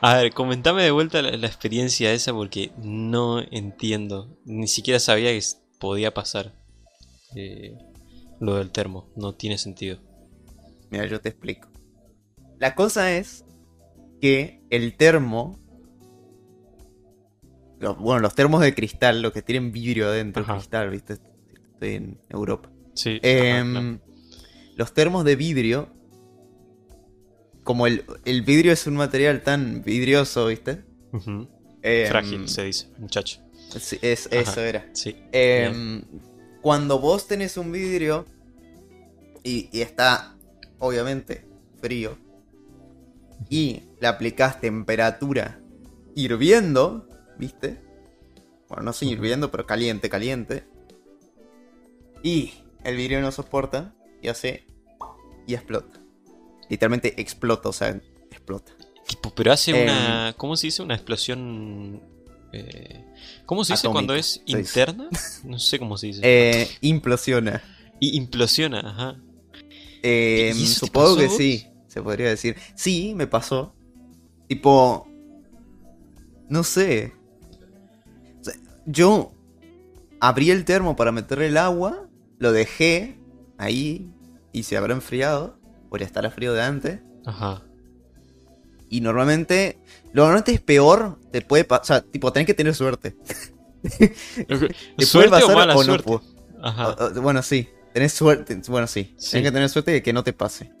A ver, comentame de vuelta la, la experiencia esa porque no entiendo. Ni siquiera sabía que podía pasar eh, lo del termo. No tiene sentido. Mira, yo te explico. La cosa es que el termo. los- bueno, los termos de cristal, los que tienen vidrio adentro, Ajá. cristal, ¿viste? Estoy en Europa. Sí. Ajá, claro. Los termos de vidrio. Como el, el vidrio es un material tan vidrioso, ¿viste? Em, Frágil, se dice, muchacho. sí, es, eso era. Sí. Em, cuando vos tenés un vidrio y, y está, obviamente, frío, y le aplicás temperatura hirviendo, ¿viste? Bueno, no sé hirviendo, pero caliente, caliente. Y el vidrio no soporta y hace. y explota. Literalmente explota, o sea, explota. Tipo, pero hace Em, una. ¿Cómo se dice? Una explosión. eh, ¿Cómo se dice Atómica, cuando es interna? No sé cómo se dice. Eh, implosiona. Y implosiona, ajá. Eh, ¿Y eso te supongo que sí, se podría decir. Sí, me pasó. Tipo. No sé. O sea, yo abrí el termo para meter el agua, lo dejé ahí y se habrá enfriado por estar a frío de antes. Ajá. Y normalmente, lo normalmente es peor, te puede pasar, tipo, tenés que tener suerte. Te puede ¿Suerte o pasar mala suerte? pu- Ajá. o- o- bueno, sí. Tenés suerte. Bueno, sí. Sí. Tenés que tener suerte de que no te pase.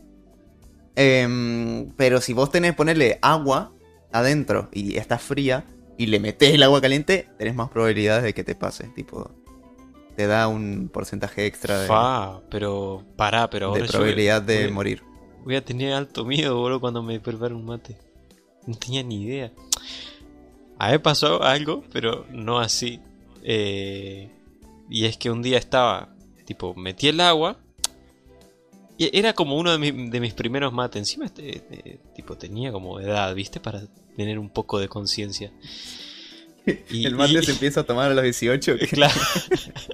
Em, pero si vos tenés ponerle agua adentro y está fría y le metés el agua caliente, tenés más probabilidades de que te pase. Tipo, te da un porcentaje extra de, Fa, pero pará, pero de ahora yo probabilidad voy- de voy- morir. Voy a tener alto miedo, boludo, cuando me prepare un mate. No tenía ni idea. A mí pasó algo, pero no así. Eh, y es que un día estaba, tipo, metí el agua. Y era como uno de, mi- de mis primeros mates. Encima, este, eh, tipo, tenía como edad, ¿viste? Para tener un poco de conciencia. Y- el mate y- se empieza a tomar a los 18. que- Claro.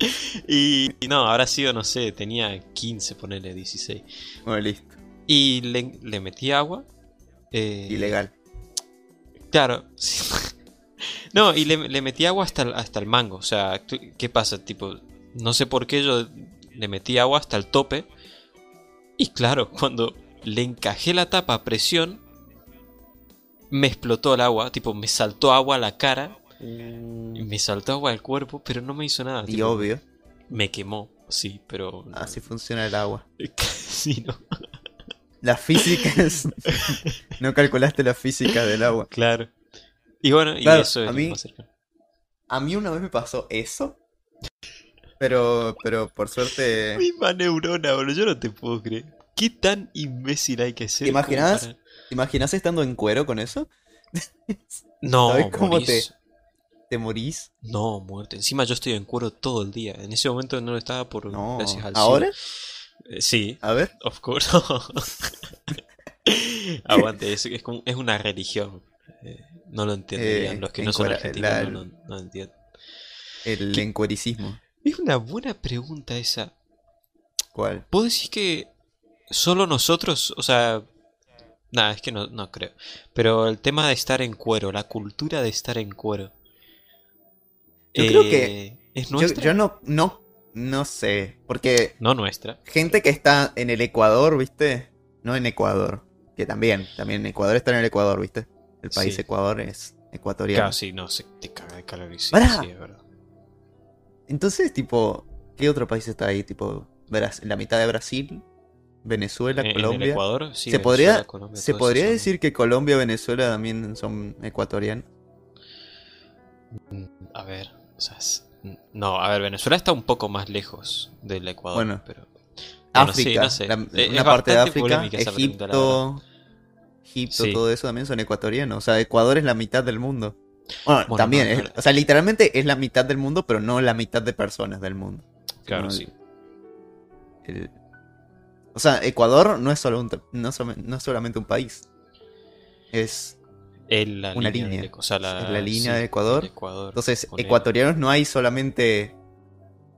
y, y no, habrá sido, no sé, tenía 15, ponerle 16. Bueno, listo. Y le, le metí agua. eh, Ilegal. Claro. No, y le, le metí agua hasta el, hasta el mango. O sea, ¿qué pasa? Tipo, no sé por qué yo le metí agua hasta el tope. Y claro, cuando le encajé la tapa a presión, me explotó el agua. Tipo, me saltó agua a la cara. Y Me saltó agua al cuerpo, pero no me hizo nada. Y tipo, obvio, Me quemó, sí, pero. así funciona el agua. sí, no. Las físicas. no calculaste la física del agua. Claro. Y bueno, y Claro, eso es a mí- más cercano. A mí una vez me pasó eso. Pero, pero por suerte. Misma neurona, boludo, yo no te puedo creer. ¿Qué tan imbécil hay que ser? ¿Te imaginas? para- ¿Te imaginas estando en cuero con eso? No, ¿Sabes cómo morís. ¿Te morís? No, muerte. Encima yo estoy en cuero todo el día. En ese momento no lo estaba por No. gracias al ¿Ahora? Eh, sí, A ver. of course. Aguante, es, es, como- es una religión. Eh, no lo entenderían. Eh, Los que no son argentinos la- no, no, no entienden. El ¿Qué? encuericismo. Es una buena pregunta esa. ¿Cuál? ¿Vos decís que solo nosotros, o sea, nada, es que no, no creo. Pero el tema de estar en cuero, la cultura de estar en cuero. Yo creo que- ¿Es Yo, nuestra? yo no, no, no sé. Porque No nuestra. gente que está en el Ecuador, ¿viste? No en Ecuador. Que también, también Ecuador está en el Ecuador, ¿viste? El país Sí. Ecuador es ecuatoriano. Claro, sí, no, se te caga de calor y sí, sí, es verdad. Entonces, tipo, ¿qué otro país está ahí? Tipo, la mitad de Brasil, Venezuela, En- en el Colombia. Ecuador, sí, ¿Se Venezuela, podría, Colombia, ¿se podría son- decir que Colombia y Venezuela también son ecuatorianos? Mm, A ver, o sea, es- no, a ver, Venezuela está un poco más lejos del Ecuador, Bueno. pero... Bueno, sí, África, no sé. la- Eh, una parte de África, Egipto, Egipto, Sí. todo eso también son ecuatorianos. O sea, Ecuador es la mitad del mundo. Bueno, Bueno, también, no, es- no. o sea, literalmente es la mitad del mundo, pero no la mitad de personas del mundo. Claro, sí. el- o sea, Ecuador no es, solo un, no, no es solamente un país. Es Es la Una línea, línea. o sea, la, Es la línea sí, de Ecuador. Entonces, ecuatorianos no hay solamente.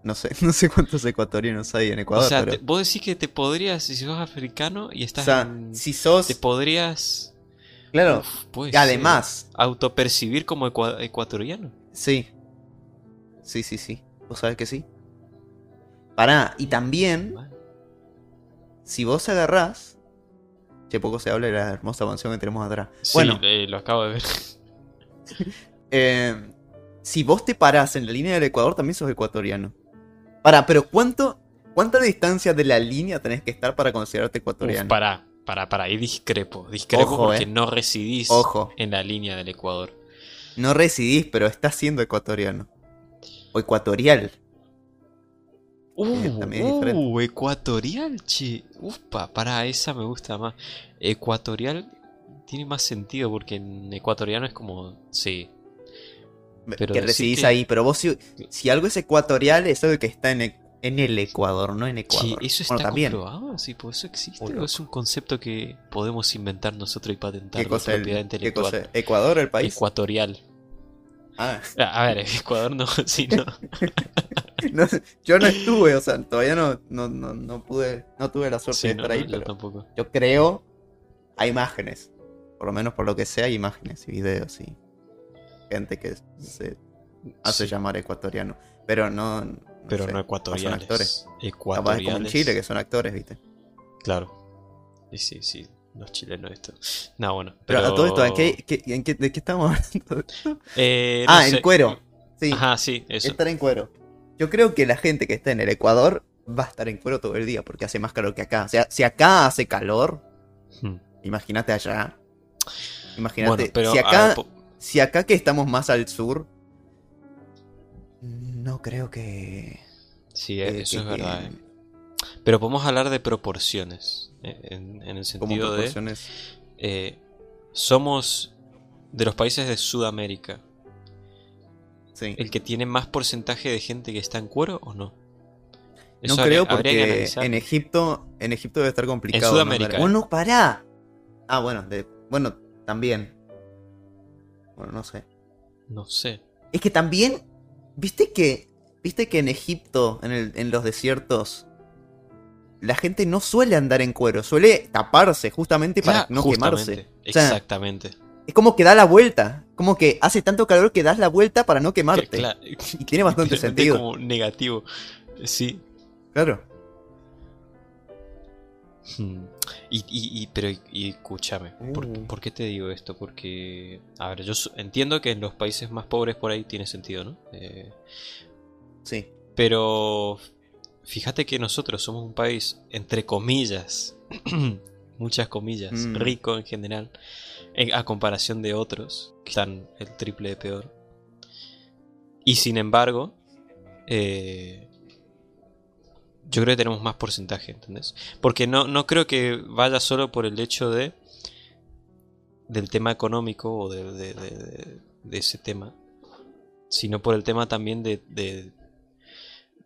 No sé, no sé cuántos ecuatorianos hay en Ecuador, o sea, pero. te- vos decís que te podrías, si sos africano y o estás sea, en- si sos. te podrías Claro. Uf, ser. además, Autopercibir como ecua- ecuatoriano. sí. Sí, sí, sí. ¿Vos sabés que sí? Pará, y también, si vos agarrás. Che, poco se habla de la hermosa mansión que tenemos atrás. Sí, bueno, eh, lo acabo de ver. eh, si vos te parás en la línea del Ecuador, también sos ecuatoriano. Pará, pero ¿cuánto, ¿cuánta distancia de la línea tenés que estar para considerarte Uf, ecuatoriano? pará, pará, pará. Y discrepo. Discrepo Ojo, porque eh. no residís Ojo. en la línea del Ecuador. No residís, pero estás siendo ecuatoriano. O ecuatorial. Uh, también es diferente. uh, ecuatorial, che. Upa, pará, esa me gusta más. Ecuatorial tiene más sentido porque en ecuatoriano es como. Sí. Pero que residís que- ahí. Pero vos, si, si algo es ecuatorial, es algo que está en, en el Ecuador, no en Ecuador. ¿eso está bueno, también. comprobado? Sí, pues eso existe. ¿O es un concepto que podemos inventar nosotros y patentar ¿Qué cosa, el- propiedad qué intelectual? cosa? ¿Ecuador, el país? Ecuatorial. Ah, A ver, Ecuador no, sí, no. yo no estuve, o sea, todavía no, no, no, no pude, no tuve la suerte Sí, de estar ahí, no, yo pero tampoco. yo creo, hay imágenes. Por lo menos por lo que sea, hay imágenes y videos y gente que se hace Sí, llamar ecuatoriano. Pero no. pero sé, no son ecuatoriales. actores. Capaz como en Chile, que son actores, ¿viste? Claro. Sí, sí, sí. Los chilenos esto. No, bueno. Pero, Pero, a todo esto, ¿en qué, qué- en qué- ¿de qué estamos hablando? Eh, no ah, sé. en cuero. Sí, Ajá, sí, eso. estar en cuero. Yo creo que la gente que está en el Ecuador va a estar en cuero todo el día porque hace más calor que acá. O sea, si acá hace calor, Hmm. imagínate allá. Imagínate. Bueno, pero si, a acá, ver, si acá que estamos más al sur, no creo que. sí, que- eso que- es verdad. que- eh. Pero podemos hablar de proporciones. En, en el sentido de. eh, somos de los países de Sudamérica. Sí. ¿El que tiene más porcentaje de gente que está en cuero o no? No Eso creo porque en Egipto, en Egipto debe estar complicado. ¿no? Sudamérica, Andar- eh. Bueno, pará. Ah, bueno, de- bueno, también. Bueno, no sé. No sé. Es que también, viste que, viste que en Egipto, en, el- en los desiertos, la gente no suele andar en cuero, suele taparse justamente para no justamente, quemarse. O sea, Exactamente. es como que da la vuelta, como que hace tanto calor que das la vuelta para no quemarte. Cla- Y tiene bastante sentido. como negativo. Sí. Claro. Hmm. Y, y, y- pero y, escúchame, ¿por, Uh. por qué te digo esto? Porque, a ver, yo entiendo que en los países más pobres por ahí tiene sentido, ¿no? Eh, Sí. pero fíjate que nosotros somos un país, entre comillas, muchas comillas, Mm. rico en general, en- a comparación de otros que están el triple de peor. Y sin embargo, eh, yo creo que tenemos más porcentaje, ¿entendés? Porque no, no creo que vaya solo por el hecho de del tema económico o de, de- de- ese tema, sino por el tema también de-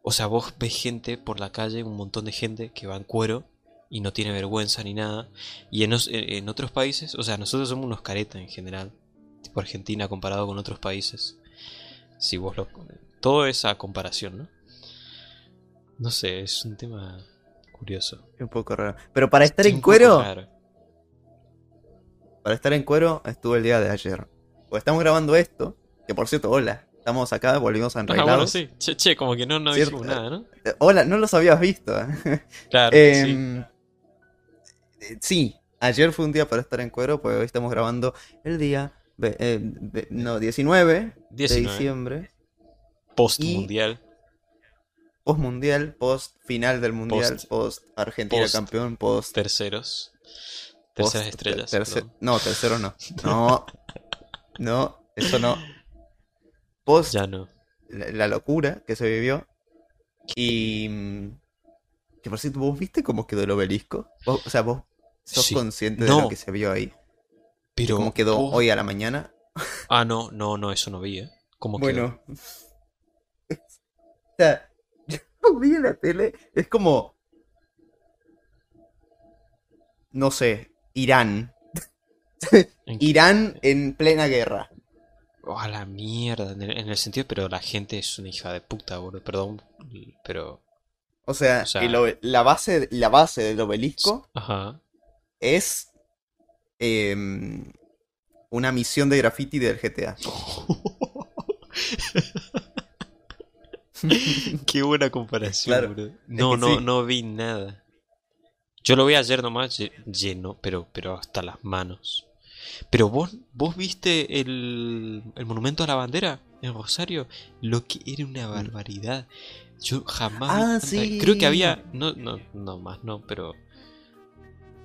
O sea, vos ves gente por la calle, un montón de gente que va en cuero y no tiene vergüenza ni nada. Y en, os- en- en otros países, o sea, nosotros somos unos caretas en general, tipo Argentina comparado con otros países. Si vos lo... Todo es a comparación, ¿no? No sé, es un tema curioso. Es un poco raro. Pero para estar en cuero, para estar en cuero, estuve el día de ayer. Pues estamos grabando esto, que por cierto, hola. Estamos acá, volvimos a Ah, enreglados. bueno, sí. Che, che, como que no, no dijimos nada, ¿no? Eh, Hola, no los habías visto. Claro, sí. Em, eh, sí, ayer fue un día para estar en cuero, pues hoy estamos grabando el día eh, no, 19, 19. de diciembre, Post y- mundial. post mundial, post final del mundial, Post- post Argentina post- campeón, post, Terceros. post- Terceras estrellas. no, tercero no. No, no, eso no. Post Ya no. la, la locura que se vivió. Y. Que por cierto, ¿vos viste cómo quedó el obelisco? Vos- o sea, vos sos Sí. consciente de lo que se vio ahí. Pero. ¿Cómo quedó vos- hoy a la mañana? Ah, no, no, no, eso no vi, ¿eh? ¿Cómo quedó? Bueno. o sea, yo vi en la tele, es como. No sé, Irán. ¿En qué- Irán en plena guerra. Oh, a la mierda. En el, en el sentido, pero la gente es una hija de puta, boludo. Perdón, pero. O sea, O sea- el obe- la, base, la base del obelisco Ajá. es em, una misión de graffiti del GTA. Qué buena comparación, Claro, No, no, sí. no vi nada. Yo lo vi ayer nomás lle- lleno, pero, pero hasta las manos. Pero vos, vos viste el, el monumento a la bandera en Rosario, lo que era una barbaridad. Yo jamás Mm. Ah, sí. Creo que había, no, no, no más, no, pero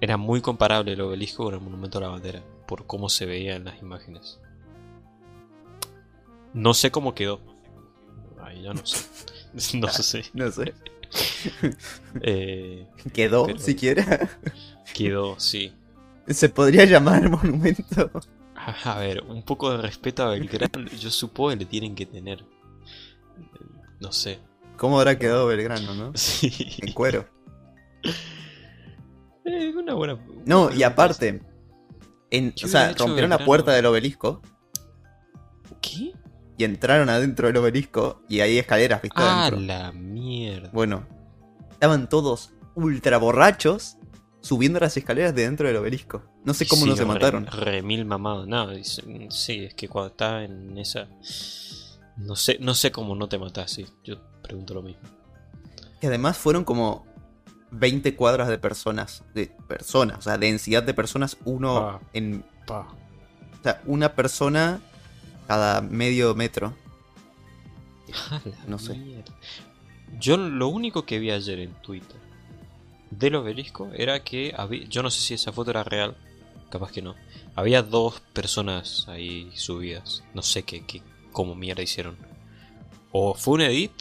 era muy comparable el obelisco con el monumento a la bandera por cómo se veía en las imágenes. No sé cómo quedó. Ahí ya no sé. No sé. No sé. Eh, Quedó, siquiera. quedó, sí. Se podría llamar monumento. A ver, un poco de respeto a Belgrano, yo supongo que le tienen que tener. No sé. ¿Cómo habrá quedado Belgrano, no? Sí. En cuero. Eh, una buena. No, y aparte, en, o sea, rompieron la puerta del obelisco. ¿Qué? y entraron adentro del obelisco y hay escaleras, ¿viste? Ah, adentro. la mierda. Bueno, estaban todos ultra borrachos subiendo las escaleras de dentro del obelisco. No sé cómo Sí, no se re- mataron. Re, mil mamados. No, es- sí, es que cuando estás en esa. No sé, no sé cómo no te matás, sí. Yo pregunto lo mismo. Y además fueron como 20 cuadras de personas. De personas, o sea, densidad de personas, uno en. Pa. O sea, una persona cada medio metro. No sé. mierda. Yo lo único que vi ayer en Twitter del obelisco era que había, yo no sé si esa foto era real, capaz que no. Había dos personas ahí subidas, no sé qué, qué cómo mierda hicieron. O fue un edit,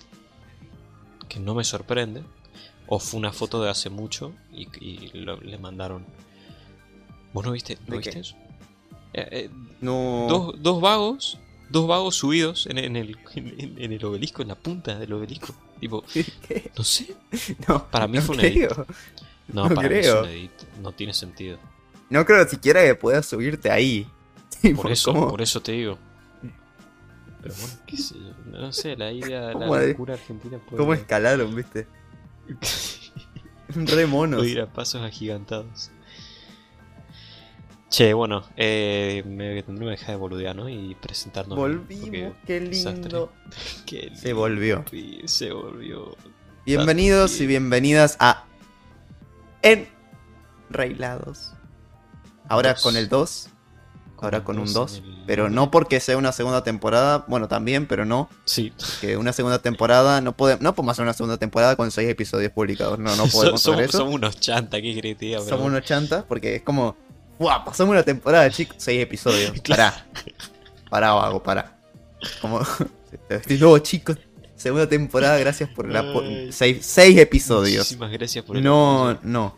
que no me sorprende, o fue una foto de hace mucho y, y lo- le mandaron. ¿Vos no viste, no ¿De viste eso? Eh, eh, No. dos, dos vagos, dos vagos subidos en, en el, en, en el obelisco, en la punta del obelisco. Tipo, ¿Qué? no sé. No, Para mí no fue un edit. No, No para mí creo. es un edit. No tiene sentido. No creo siquiera que puedas subirte ahí. Tipo, Por eso, ¿cómo? por eso te digo. Pero bueno, qué sé yo. No sé, la idea, ¿Cómo la locura argentina puede, ¿Cómo escalaron, viste? Re monos. ir a pasos agigantados. Che, bueno, eh, me tendré que dejar de boludear, ¿no? Y presentarnos. Volvimos, porque- qué lindo. Qué Se volvió. lindo, Se volvió. Bienvenidos y bienvenidas a Enrailados. Ahora Dos. con el 2, ahora con un dos 2, en el pero no porque sea una segunda temporada, bueno, también, pero no, Sí, que una segunda temporada, no podemos, no podemos hacer una segunda temporada con 6 episodios publicados, no, no So- podemos hacer somos, eso. somos unos chanta, ¿qué diga? Somos unos chantas porque es como, ¡guau! Pasamos una temporada, chicos, 6 episodios. Claro. Pará, pará, vago, pará. Como, estoy nuevo, chicos, segunda temporada, gracias por la po- seis, seis episodios. Muchísimas gracias por el No, no.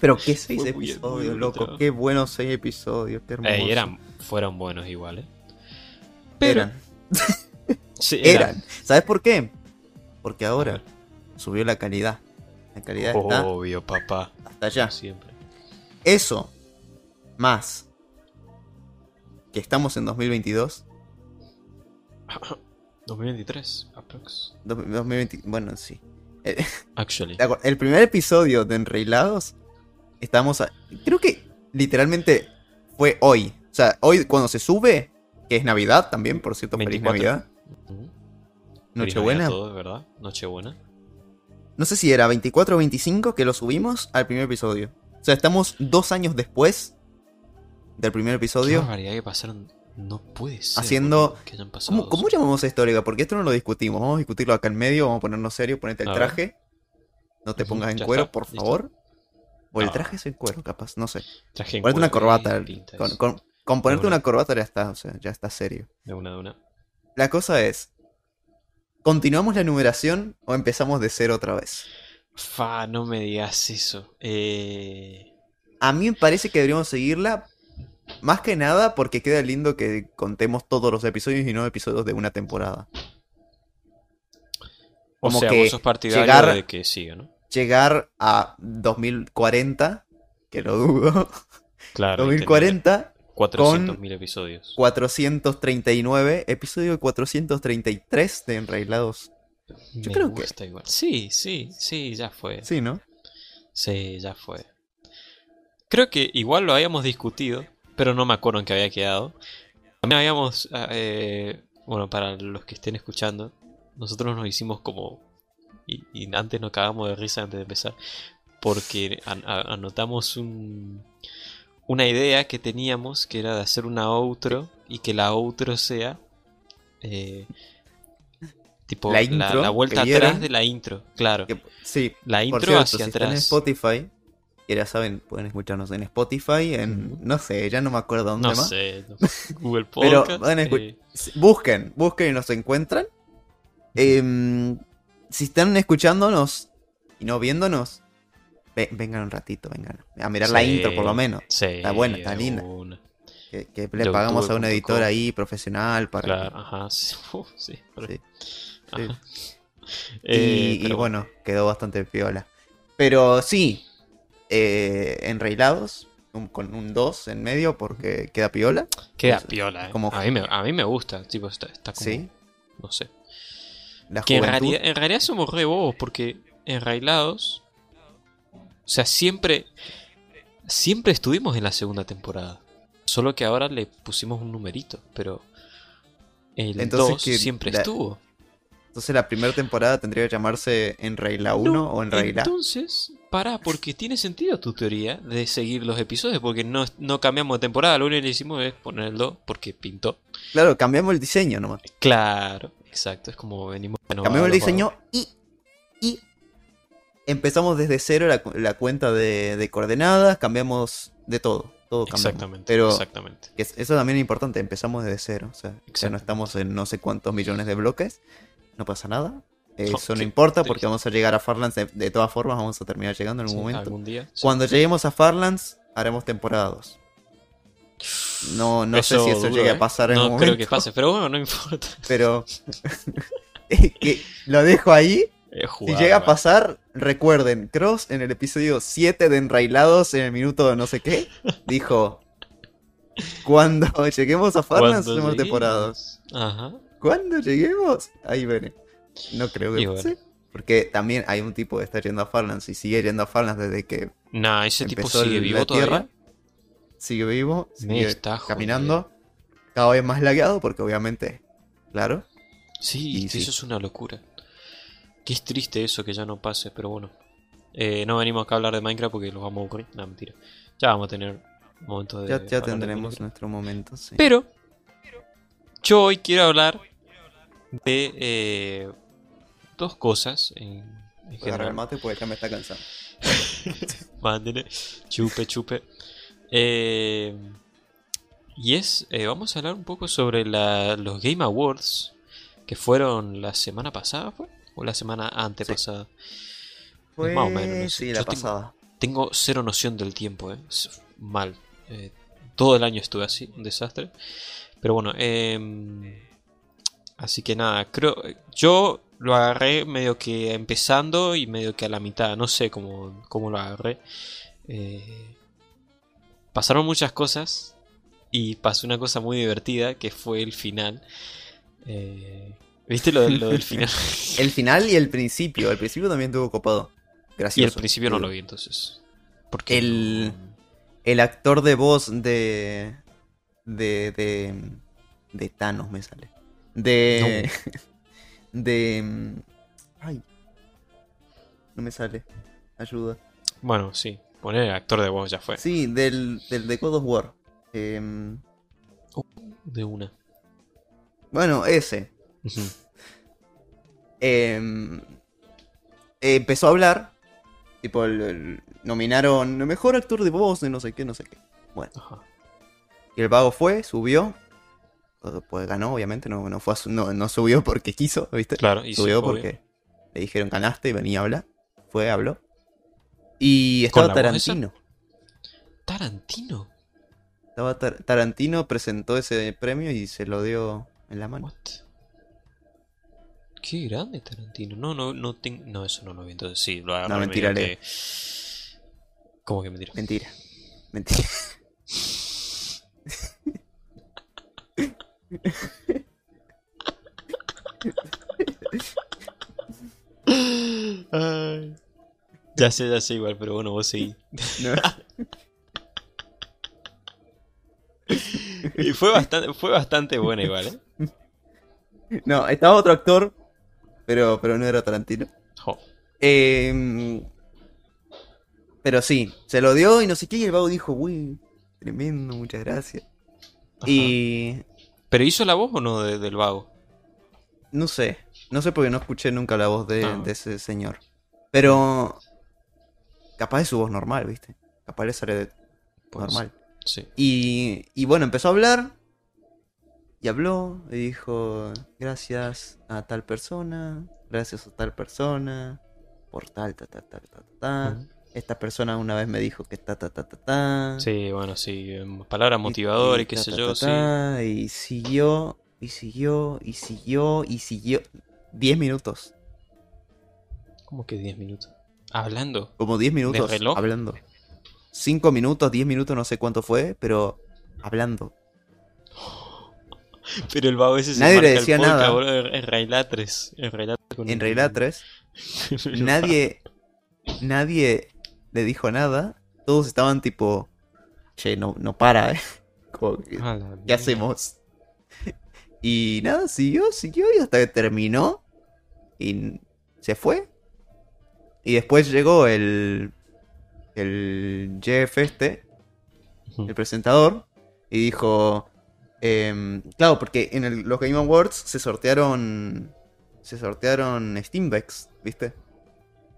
Pero qué seis muy- episodios, loco. trabajo. Qué buenos seis episodios, qué hermoso. Ey, eran, fueron buenos igual, ¿eh? Pero, Eran. sí, Eran. ¿Sabes por qué? Porque ahora subió la calidad. La calidad está Obvio, papá. hasta allá. Siempre. Eso, más que estamos en 2022. 2023, aprox. do- 2020, bueno, sí. Eh, Actually. ¿te acuer- El primer episodio de Enreilados, estamos. a- creo que literalmente fue hoy. O sea, hoy cuando se sube, que es Navidad también, por cierto, feliz 24. Navidad. Ujú. Nochebuena. Feliz Navidad a todos, ¿verdad? Nochebuena. No sé si era 24 o 25 que lo subimos al primer episodio. O sea, estamos dos años después del primer Qué episodio. que pasaron. No puede ser. Haciendo- Que hayan pasado ¿Cómo, cómo llamamos esto, Olega? Porque esto no lo discutimos. Vamos a discutirlo acá en medio, vamos a ponernos serio, ponete el A ver. traje. No te pongas en ya cuero, está, por listo. favor. O el No. traje es en cuero, capaz, no sé. Traje en Ponete una cuero, corbata. eh, pinta Con, eso. con- con ponerte una. una corbata ya está, o sea, ya está serio. De una, de una. La cosa es, ¿continuamos la numeración o empezamos de cero otra vez? Fa, no me digas eso. Eh... A mí me parece que deberíamos seguirla. Más que nada porque queda lindo que contemos todos los episodios y no episodios de una temporada. O sea, que vos sos partidario llegar- de que siga, ¿no? Llegar a 2040, que lo dudo. Claro. y tener 2040, 400.000 episodios. 439, episodio 433 de Enrailados. Yo Me creo que- gusta igual. Sí, sí, sí, ya fue. Sí, ¿no? Sí, ya fue. Creo que igual lo habíamos discutido pero no me acuerdo en qué había quedado. También habíamos, ah, eh, bueno, para los que estén escuchando, nosotros nos hicimos como, y, y antes nos cagamos de risa antes de empezar, porque an- anotamos un, una idea que teníamos, que era de hacer una outro, y que la outro sea... eh, tipo La intro la vuelta vieron. atrás de la intro, claro. Que- sí, La por intro cierto, hacia si están en atrás. Spotify, que ya saben, pueden escucharnos en Spotify, en, no sé, ya no me acuerdo dónde No más. sé, no- Google Pero Podcast. van a eh, Busquen, busquen y nos encuentran. Em, si están escuchándonos y no viéndonos, ve- vengan un ratito, vengan a mirar la intro por lo menos. sí, Está buena, está linda. una. Que, que le pagamos a un editor ahí profesional para... Claro, ajá. Sí, uh, sí, pero- Sí. Y, Eh, y bueno, quedó bastante piola. Pero sí, eh, un- con un 2 en medio porque queda piola. Queda piola, eh. como- A, mí me, a mí me gusta, tipo, está, está como. Sí. No sé. La Que en realidad, en realidad somos re bobos porque enrailados. O sea, siempre. Siempre estuvimos en la segunda temporada. Solo que ahora le pusimos un numerito, pero. El Entonces 2 que siempre la- estuvo. Entonces la primera temporada tendría que llamarse Enraila 1 No, o Enraila. Entonces, pará, porque tiene sentido tu teoría de seguir los episodios, porque no, no cambiamos de temporada, lo único que hicimos es poner el 2 porque pintó. Claro, cambiamos el diseño nomás. Claro, exacto, es como venimos Cambiamos el diseño y, y empezamos desde cero la, la cuenta de, de coordenadas, cambiamos de todo. Todo cambiamos. Exactamente, Pero exactamente. eso también es importante, empezamos desde cero. O sea, ya no estamos en no sé cuántos millones de bloques. No pasa nada. Eso No, no importa porque vamos a llegar a Farlands. De, de todas formas, vamos a terminar llegando en un Sí, momento. algún día. sí. Cuando lleguemos a Farlands, haremos temporada 2. No, no sé si eso dudo, llegue ¿eh? a pasar en No un momento. creo que pase, pero bueno, no importa. Pero es que lo dejo ahí. Si llega a va. pasar, recuerden, Cross en el episodio 7 de Enrailados en el minuto no sé qué, dijo, cuando lleguemos a Farlands hacemos temporada 2. lleguemos. Ajá. Cuando lleguemos, ahí veré. No creo que bueno. pase. Porque también hay un tipo que está yendo a Farlands y sigue yendo a Farlands desde que Nah, ese tipo sigue vivo la todavía. Tierra. Sigue vivo, sigue está caminando. Cada vez más lagueado porque obviamente, claro. Sí, Y eso sí. es una locura. Que es triste eso que ya no pase, pero bueno. Eh, no venimos acá a hablar de Minecraft porque los vamos a aburrir. No, mentira. Ya vamos a tener momentos de. Ya, ya de tendremos nuestro momento, sí. Pero, yo hoy quiero hablar de eh, dos cosas en, en general. mate porque ya me está cansando. Mándele. Chupe, chupe. Eh, y es, eh, vamos a hablar un poco sobre la- los Game Awards que fueron la semana pasada, ¿fue? O la semana antepasada. Fue... Más o menos, no sé. Sí, Yo la tengo- pasada. Tengo cero noción del tiempo, ¿eh? Mal. Eh, todo el año estuve así, un desastre. Pero bueno, em, así que nada, creo. Yo lo agarré medio que empezando y medio que a la mitad. No sé cómo, cómo lo agarré. Eh, pasaron muchas cosas y pasó una cosa muy divertida que fue el final. Eh, ¿Viste lo, lo del final? El final y el principio. El principio también tuvo copado. y Gracioso. el principio no lo vi entonces. Porque El- El actor de voz de. De. De. De Thanos me sale. De. De. Ay. No me sale. Ayuda. Bueno, sí. Poner el actor de voz ya fue. Sí, del, del de God of War. Em, De una. bueno, ese. Em, eh, empezó a hablar. Tipo, el- el- nominaron mejor actor de voz de no sé qué, no sé qué. Bueno. Ajá. Y el vago fue, subió. Pues ganó, obviamente, no, no, fue no, no subió porque quiso, ¿viste? Claro, y sí, subió obvio. porque le dijeron ganaste y venía a hablar. Fue, habló. Y estaba? Tarantino. Tarantino. Estaba Tar- Tarantino, presentó ese premio y se lo dio en la mano. What? Qué grande Tarantino. No, no, no tengo. No, eso no lo vi. Entonces sí, lo No, mentira, que- ¿Cómo que mentira? Mentira. Mentira. Ay. Ya sé, ya sé igual, pero bueno, vos seguí. No. Y fue bastante, fue bastante buena igual, ¿eh? No, estaba otro actor, pero, pero no era Tarantino. Jo. Eh, pero sí, se lo dio y no sé qué, y el vago dijo, uy, tremendo, muchas gracias. Ajá. Y ¿Pero hizo la voz o no de- del vago? no sé, no sé porque no escuché nunca la voz de, Ah. de ese señor. Pero capaz es su voz normal, ¿viste? Capaz le sale de- Puede normal. Sí. Y, y bueno, empezó a hablar. Y habló y dijo, gracias a tal persona, gracias a tal persona, por tal, ta, ta, ta, ta, ta. Esta persona una vez me dijo que ta, ta, ta, ta, ta. Sí, bueno, sí. em, Palabra motivadora y, qué ta, sé ta, yo, ta, sí. Y siguió, y siguió, y siguió, y siguió. 10 minutos. ¿Cómo que 10 minutos? Hablando. Como 10 minutos reloj? hablando. 5 minutos, 10 minutos, no sé cuánto fue, pero hablando. Pero el vago ese se Nadie le marca decía podcast, nada. boludo, en. En Reilatres. con En un- realidad 3. Pero- nadie nadie le dijo nada. Todos estaban tipo, che, no, no para, ¿eh? Como ¿Qué hacemos? Y nada, siguió, siguió y hasta que terminó. Y se fue. Y después llegó el. El Jeff este, el presentador, y dijo. em, claro, porque en el- los Game Awards se sortearon. Se sortearon Steam Decks, ¿viste?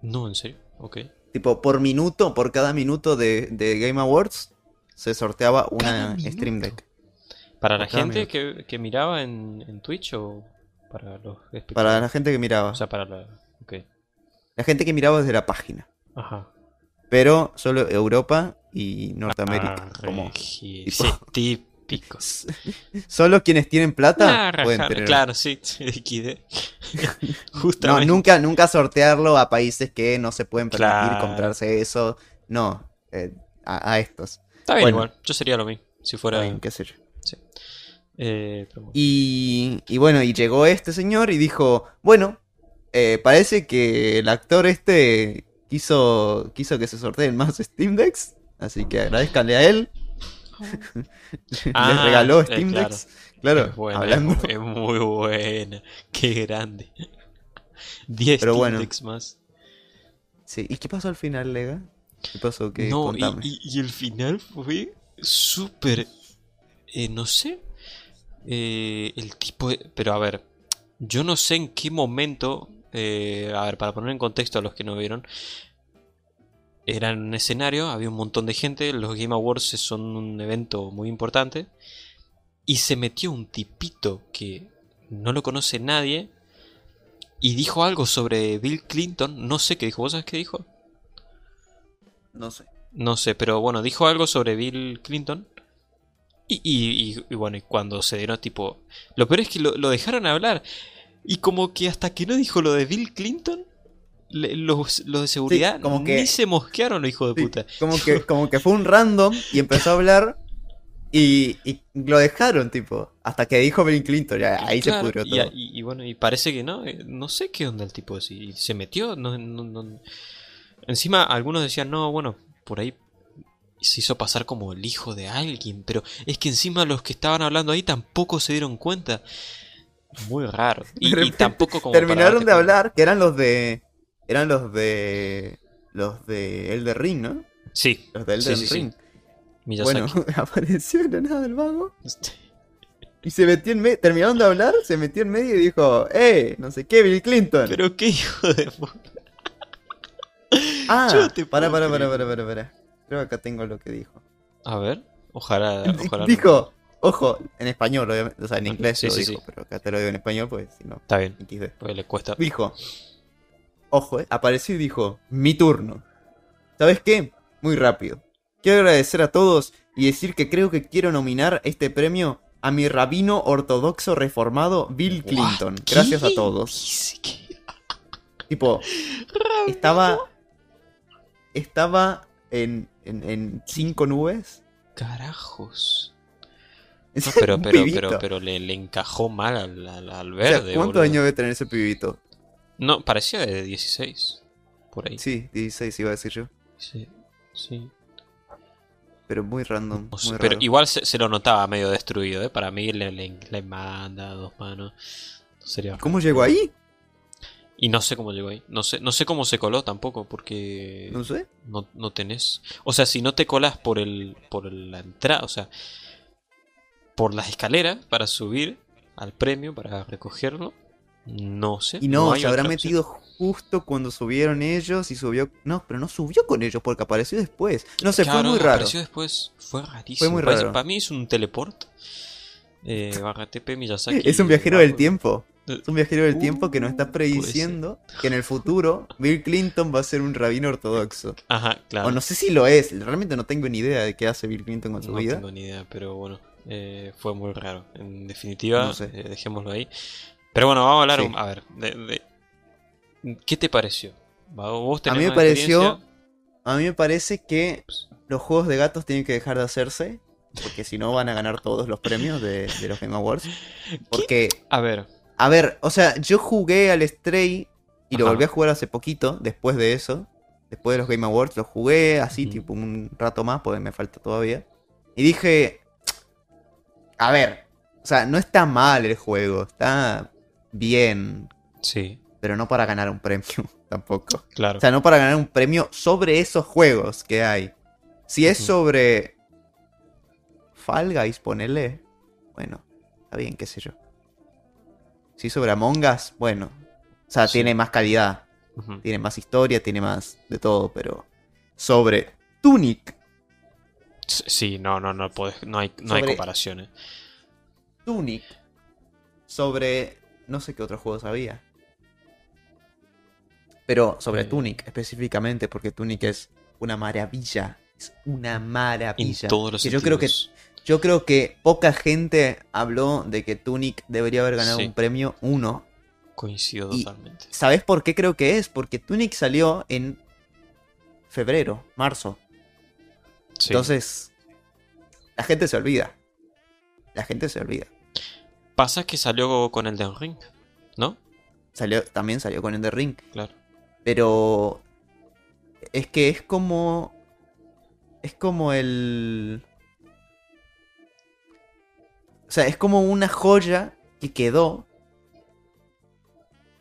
No, en serio. Ok. Tipo, por minuto, por cada minuto de, de Game Awards, se sorteaba una. Stream Deck. ¿Para la gente que, que miraba en, en Twitch o para los Para la gente que miraba. O sea, para la... Ok. La gente que miraba desde la página. Ajá. Pero solo Europa y Norteamérica. Ah, como tipo- Sí, típico. Solo quienes tienen plata Ah, pueden tener. Claro, sí. No, Justamente. nunca, nunca sortearlo a países que no se pueden permitir Claro. comprarse eso. No, eh, a, a estos. Está bien Bueno. igual. Yo sería lo mismo. Si fuera... Bien, qué sé yo. Eh, pero bueno. Y, y bueno, y llegó este señor y dijo, bueno, eh, parece que el actor este quiso, quiso que se sorteen más Steam Decks, así que agradezcanle a él. Les Ah, regaló eh, Steam claro. Decks. Claro, es buena, hablando. es, muy buena. Qué grande. 10 Pero Steam bueno. Decks más. Sí, ¿y qué pasó al final, Lega? ¿Qué pasó? ¿Qué? No, y, Contame. y- y el final fue súper. eh, no sé. eh, el tipo. de- pero a ver. Yo no sé en qué momento. eh, a ver, para poner en contexto a los que no vieron. Era en un escenario, había un montón de gente. Los Game Awards son un evento muy importante. Y se metió un tipito que no lo conoce nadie. Y dijo algo sobre Bill Clinton. No sé qué dijo. ¿Vos sabés qué dijo? No sé. No sé, pero bueno, dijo algo sobre Bill Clinton. Y, y- y- y bueno, y cuando se dieron tipo... Lo peor es que lo, lo dejaron hablar. Y como que hasta que no dijo lo de Bill Clinton, los, los de seguridad como que- ni se mosquearon, los hijos de Sí, puta. como, que, como que fue un random y empezó a hablar y, y lo dejaron, tipo, hasta que dijo Bill Clinton, ya, ahí Claro, se pudrió todo. y- y bueno, y parece que no, eh, no sé qué onda el tipo así. Y se metió, no, no- no- Encima algunos decían, no, bueno, por ahí se hizo pasar como el hijo de alguien, pero es que encima los que estaban hablando ahí tampoco se dieron cuenta. Muy raro. Y, y tampoco como Terminaron de hablar, que eran los de... Eran los de... Los de Elder Ring, ¿no? Sí, Los de Sí, Elden sí, sí. Ring. Miyazaki. Bueno, apareció de la nada el vago y se metió en medio. Terminaron de hablar, se metió en medio y dijo, ¡Eh! No sé qué, Bill Clinton. Pero qué hijo de puta. ah, para, para, para, para, para, para. Creo que acá tengo lo que dijo. A ver, ojalá. ojalá no. dijo, ojo, en español, obviamente. O sea, en inglés sí, lo sí, dijo, sí. pero acá te lo digo en español, pues si no, Está bien, XD. porque le cuesta. Dijo, ojo, eh, apareció y dijo, mi turno. ¿Sabes qué? Muy rápido. Quiero agradecer a todos y decir que creo que quiero nominar este premio a mi rabino ortodoxo reformado Bill Clinton. ¿Qué? Gracias a todos. Tipo, estaba. Estaba en, en, en cinco nubes. Carajos. No, pero, pero, pero, pero le, le encajó mal al, al, al O sea, verde. ¿Cuántos boludo. años debe tener ese pibito? No, parecía de 16. Por ahí. Sí, 16 iba a decir yo. Sí. sí. pero muy random. No muy pero raro. igual se, se lo notaba medio destruido, ¿eh? Para mí le, le, le manda dos manos. Sería ¿Cómo llegó ahí? Y no sé cómo llegó ahí. No sé, no sé cómo se coló tampoco, porque No sé. no, no tenés. O sea, si no te colas por el. por la entrada, o sea. Por las escaleras para subir al premio, para recogerlo. No sé. Y no, se habrá metido justo cuando subieron ellos y subió. No, pero no subió con ellos porque apareció después. No sé, Claro, fue muy raro. apareció después. Fue rarísimo. muy Parece- raro. Para mí es un teleport. Eh, barra TP Miyazaki. Es un viajero del tiempo. Eh, Es un viajero del tiempo que nos está Uh, prediciendo que en el futuro Bill Clinton va a ser un rabino ortodoxo. Ajá, claro. O no sé si lo es, realmente no tengo ni idea de qué hace Bill Clinton con su No vida. tengo ni idea, pero bueno, eh, fue muy raro. En definitiva, No sé. eh, dejémoslo ahí. Pero bueno, vamos a hablar, Sí. un- a ver, de, de- ¿qué te pareció? ¿Vos A mí me pareció-? A mí me parece que los juegos de gatos tienen que dejar de hacerse. Porque si no van a ganar todos los premios de, de los Game Awards. Porque, A ver, a ver, o sea, yo jugué al Stray y lo volví a jugar hace poquito, después de eso. Después de los Game Awards, lo jugué así, tipo un rato más, porque me falta todavía. Y dije, a ver, o sea, no está mal el juego, está bien, sí, pero no para ganar un premio tampoco. claro. O sea, no para ganar un premio sobre esos juegos que hay. Si es sobre Fall Guys, ponele. Bueno, está bien, qué sé yo. Si es sobre Among Us, bueno. O sea, Sí. tiene más calidad, tiene más historia, tiene más de todo, pero sobre Tunic, Sí, no, no, no, podés- no, hay, no hay comparaciones. Tunic, sobre no sé qué otros juegos había. Pero sobre. Tunic específicamente, porque Tunic es una maravilla. Es una En maravilla. todos los Que yo creo que. Yo creo que poca gente habló de que Tunic debería haber ganado Sí. un premio uno. Coincido y- totalmente. ¿Sabes por qué creo que es? Porque Tunic salió en febrero, marzo. Sí. Entonces, la gente se olvida. La gente se olvida. Pasa que salió con el Den Ring, ¿no? Salió, también salió con The Ring. Claro. Pero es que es como. Es como el. O sea, es como una joya que quedó.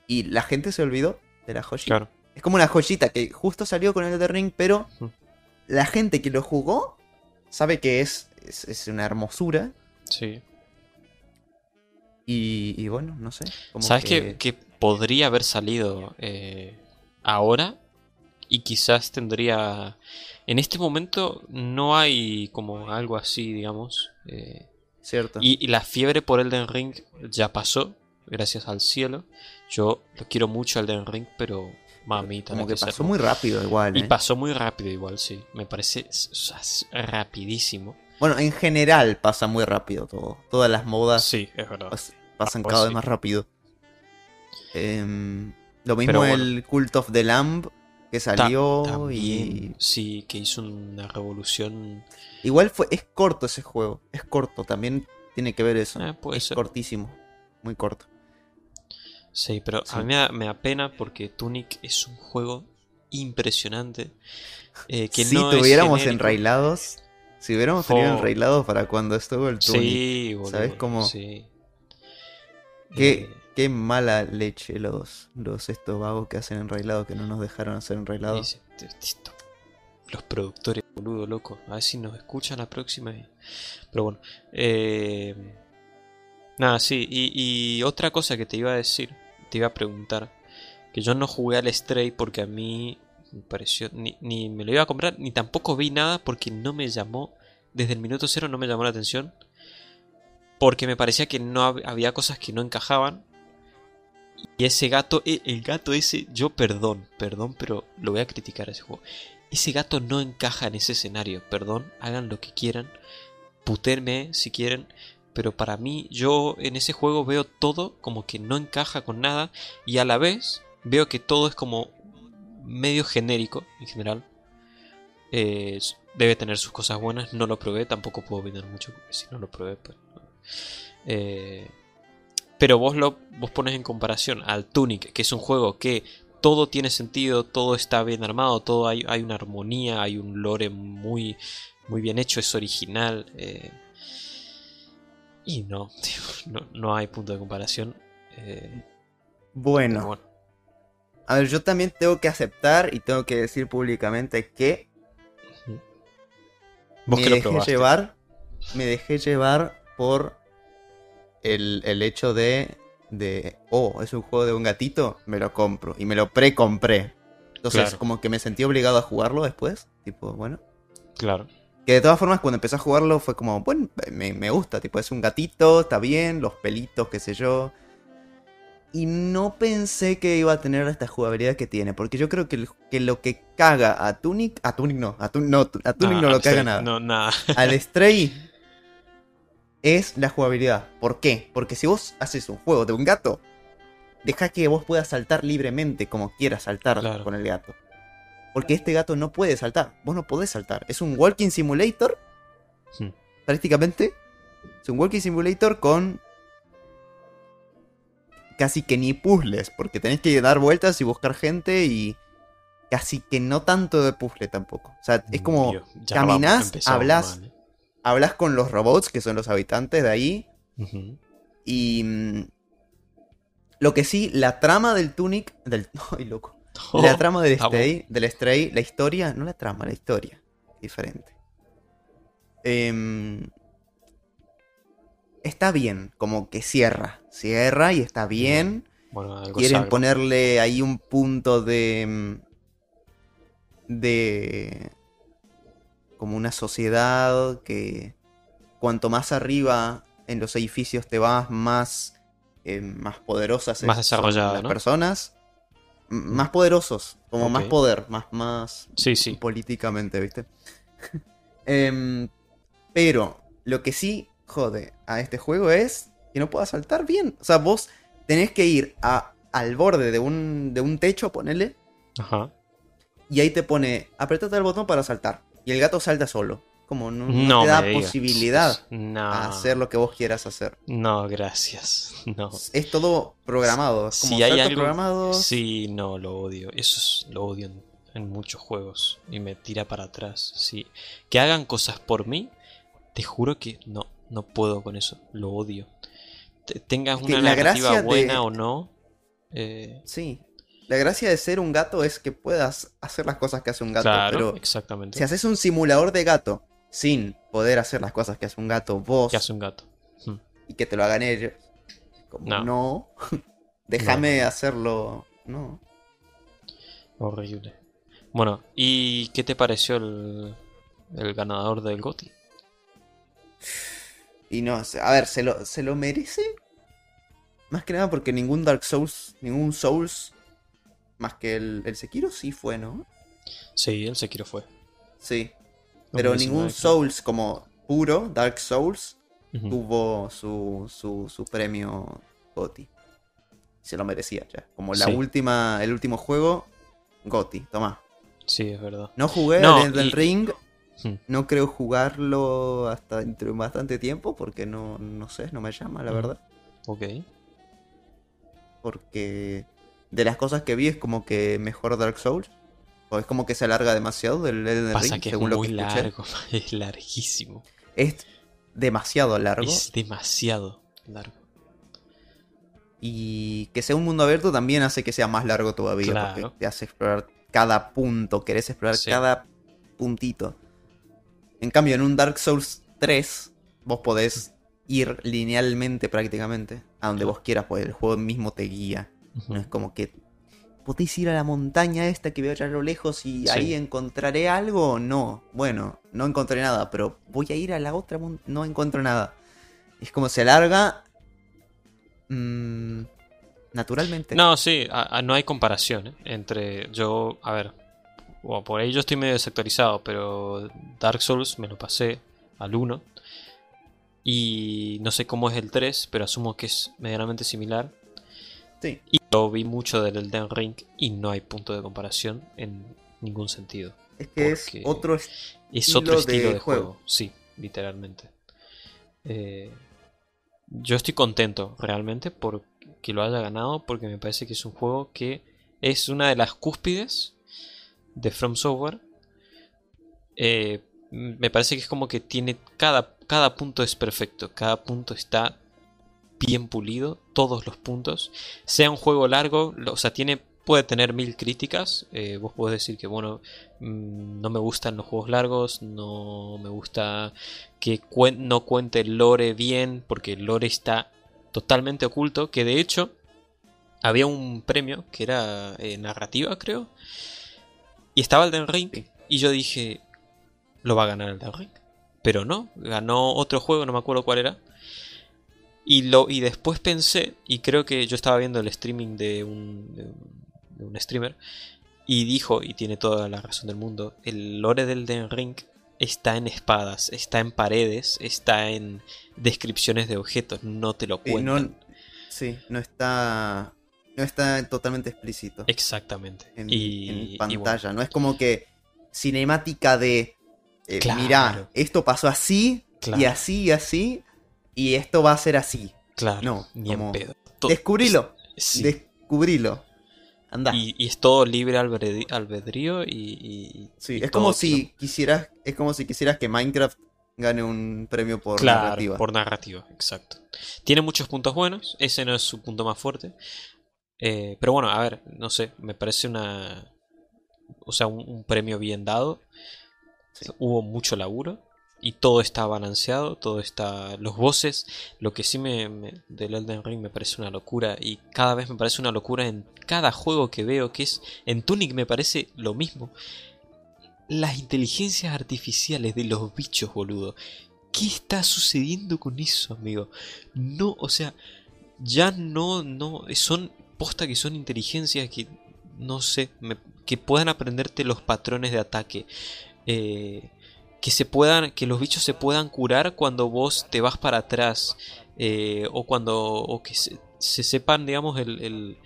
Y la gente se olvidó de la joyita. Claro. Es como una joyita que justo salió con el The Ring, pero la gente que lo jugó sabe que es, es, es una hermosura. Sí. Y, y bueno, no sé. como ¿Sabes que- que... podría haber salido eh, ahora? Y quizás tendría... En este momento no hay como algo así, digamos. eh, Cierto. y, y la fiebre por Elden Ring ya pasó, gracias al cielo. Yo lo quiero mucho Elden Ring, pero mamita. como que pasó muy rápido igual. Y ¿eh? pasó muy rápido igual, sí. Me parece rapidísimo. Bueno, en general pasa muy rápido todo. Todas las modas Sí, es verdad. pas- pasan pues cada sí. vez más rápido. Em, lo mismo bueno. el Cult of the Lamb que Ta- salió también, y sí, que hizo una revolución. igual fue es corto ese juego, es corto, también tiene que ver eso. Eh, puede es ser. cortísimo, muy corto. Sí, pero Sí. a mí me da, me da pena porque Tunic es un juego impresionante. eh, que si no tuviéramos enrailados, si hubiéramos tenido Jo. enrailados para cuando estuvo el Tunic, Sí, boludo. ¿sabes cómo? Sí. qué, Eh, qué mala leche los, los estos vagos que hacen enrailados que no nos dejaron hacer "Te- esto- Los productores, boludo, loco. A ver si nos escuchan la próxima. y- Pero bueno. eh, Nada, sí. Y, y otra cosa que te iba a decir, te iba a preguntar. Que yo no jugué al Stray porque a mí me pareció. Ni, me lo iba a comprar, ni tampoco vi nada porque no me llamó. Desde el minuto cero no me llamó la atención. Porque me parecía que no hab- había cosas que no encajaban. Y ese gato, e- el gato ese, yo perdón, perdón, pero lo voy a criticar a ese juego. Ese gato no encaja en ese escenario, perdón, hagan lo que quieran, putenme si quieren, pero para mí yo en ese juego veo todo como que no encaja con nada y a la vez veo que todo es como medio genérico en general. Eh, debe tener sus cosas buenas, no lo probé, tampoco puedo opinar mucho porque si no lo probé, pues, no. Eh, pero vos lo vos pones en comparación al Tunic, que es un juego que todo tiene sentido, todo está bien armado, todo hay, hay una armonía, hay un lore muy muy bien hecho, es original. eh, y no, tío, no, no hay punto de comparación. bueno, a ver, yo también tengo que aceptar y tengo que decir públicamente que vos me que lo dejé probaste. llevar, me dejé llevar por el, el hecho de, de, oh, es un juego de un gatito, me lo compro y me lo pre-compré. Entonces, Claro. como que me sentí obligado a jugarlo después, tipo, bueno. Claro. Que de todas formas, cuando empecé a jugarlo fue como, bueno, me, me gusta, tipo, es un gatito, está bien, los pelitos, qué sé yo. Y no pensé que iba a tener esta jugabilidad que tiene, porque yo creo que, que lo que caga a Tunic, a Tunic no, a, Tun- no, a Tunic no lo caga sí, nada. No, nada. Al Stray es la jugabilidad. ¿Por qué? Porque si vos haces un juego de un gato, deja que vos puedas saltar libremente como quieras saltar Claro. con el gato. Porque este gato no puede saltar. Vos no podés saltar. Es un walking simulator. Hmm. Prácticamente. Es un walking simulator con. Casi que ni puzzles. Porque tenés que dar vueltas y buscar gente y. Casi que no tanto de puzzle tampoco. O sea, es como. Dios, caminás, hablas. mal, eh. Hablas con los robots, que son los habitantes de ahí. Y. mm, Lo que sí, la trama del Tunic. Del. Ay, loco. La trama del. Stray, del Stray, la historia, no la trama, la historia. Diferente. Em, está bien, como que cierra. Cierra y está bien. Bueno, algo Quieren ponerle ahí un punto de. mm, de. como una sociedad que. cuanto más arriba en los edificios te vas, más. eh, más poderosas Más desarrollada, las ¿no? personas. Más poderosos, como más poder, más, más Sí, sí. políticamente, ¿viste? Em, pero lo que sí jode a este juego es que no puedas saltar bien. O sea, vos tenés que ir a, al borde de un, de un techo, ponele, Ajá. y ahí te pone, apretate el botón para saltar. Y el gato salta solo. Como no, no No, te da posibilidad No. a hacer lo que vos quieras hacer. No, gracias. No. Es todo programado. Es como Si hay algo. programados. Sí, no, lo odio. Eso es, lo odio en, en muchos juegos. Y me tira para atrás. Sí. Que hagan cosas por mí. Te juro que no, no puedo con eso. Lo odio. Te- tengas Es que una la narrativa de- buena o no. eh, Sí. La gracia de ser un gato es que puedas hacer las cosas que hace un gato. claro, pero exactamente. Si haces un simulador de gato sin poder hacer las cosas que hace un gato vos ¿Qué hace un gato? Hmm. y que te lo hagan ellos, como No. no, déjame hacerlo. No. Horrible. Bueno, ¿y qué te pareció el, el ganador del GOTY? Y no, a ver, ¿se lo, ¿se lo merece? Más que nada porque ningún Dark Souls, ningún Souls, más que el, el Sekiro sí fue, ¿no? Sí, el Sekiro fue. Sí. Pero 2019, ningún. Souls como puro, Dark Souls, tuvo su, su, su premio GOTY. Se lo merecía ya. Como la Sí. última, el último juego, GOTY, toma. Sí, es verdad. No jugué No, al Elden y- Ring, Hmm. no creo jugarlo hasta dentro de bastante tiempo porque no, no sé, no me llama la Ujú. verdad. Ok. Porque de las cosas que vi es como que mejor Dark Souls. O es como que se alarga demasiado del Elden Pasa Ring, que es según lo muy escuché. largo. Es larguísimo. Es demasiado largo. Es demasiado largo. Y que sea un mundo abierto también hace que sea más largo todavía. Claro. Porque te hace explorar cada punto. Querés explorar Sí. cada puntito. En cambio, en un Dark Souls 3, vos podés ir linealmente prácticamente. A donde vos quieras, pues el juego mismo te guía. No es como que podéis ir a la montaña esta que veo allá a lo lejos y Sí. ahí encontraré algo. No, bueno, no encontré nada, pero voy a ir a la otra mon- no encuentro nada. Es como se alarga mm, naturalmente. No, sí, a- a- no hay comparación ¿eh? entre yo, a ver, o por ahí yo estoy medio desactualizado, pero Dark Souls me lo pasé al 1 y no sé cómo es el 3, pero asumo que es medianamente similar. Sí. Y lo vi mucho del Elden Ring y no hay punto de comparación en ningún sentido. es que es otro Es otro estilo de de, juego. juego. sí, literalmente. Eh, yo estoy contento realmente por que lo haya ganado porque me parece que es un juego que es una de las cúspides de From Software. Eh, me parece que es como que tiene cada, cada punto es perfecto, cada punto está bien pulido, todos los puntos. Sea un juego largo, o sea, tiene puede tener mil críticas. eh, vos podés decir que, bueno, mm, no me gustan los juegos largos, no me gusta que cuen- no cuente lore bien, porque lore está totalmente oculto. Que de hecho, había un premio que era eh, narrativa, creo. Y estaba el Den Ring. Sí. Y yo dije, lo va a ganar el Den Ring. Pero no, ganó otro juego, no me acuerdo cuál era. Y, lo, y después pensé, y creo que yo estaba viendo el streaming de un, de un, de un streamer, y dijo, y tiene toda la razón del mundo, el lore del Den Ring está en espadas, está en paredes, está en descripciones de objetos, no te lo cuentan. no, sí, no está. No está totalmente explícito Exactamente. en, y, en y pantalla. No es como que cinemática de. eh, Claro. Mirá, esto pasó así, Claro. y así, y así, y esto va a ser así. claro, no, ni como- en pedo. Descubrilo, sí. descubrilo. Anda. Y, y es todo libre albedrío y, y- sí, es como lo- si quisieras. Es como si quisieras que Minecraft gane un premio por Claro, narrativa. por narrativa, exacto. Tiene muchos puntos buenos, ese no es su punto más fuerte. Eh, pero bueno, a ver, no sé, me parece una. O sea, un, un premio bien dado. Sí. Hubo mucho laburo y todo está balanceado, todo está. Los voces, lo que sí me, me- del Elden Ring me parece una locura y cada vez me parece una locura en cada juego que veo, que es. En Tunic me parece lo mismo. Las inteligencias artificiales de los bichos, boludo. ¿Qué está sucediendo con eso, amigo? No, o sea, ya no, no, son que son inteligencias que, no sé, que puedan aprenderte los patrones de ataque. eh, que se puedan, que los bichos se puedan curar cuando vos te vas para atrás. eh, o cuando, o que se, se sepan, digamos, el,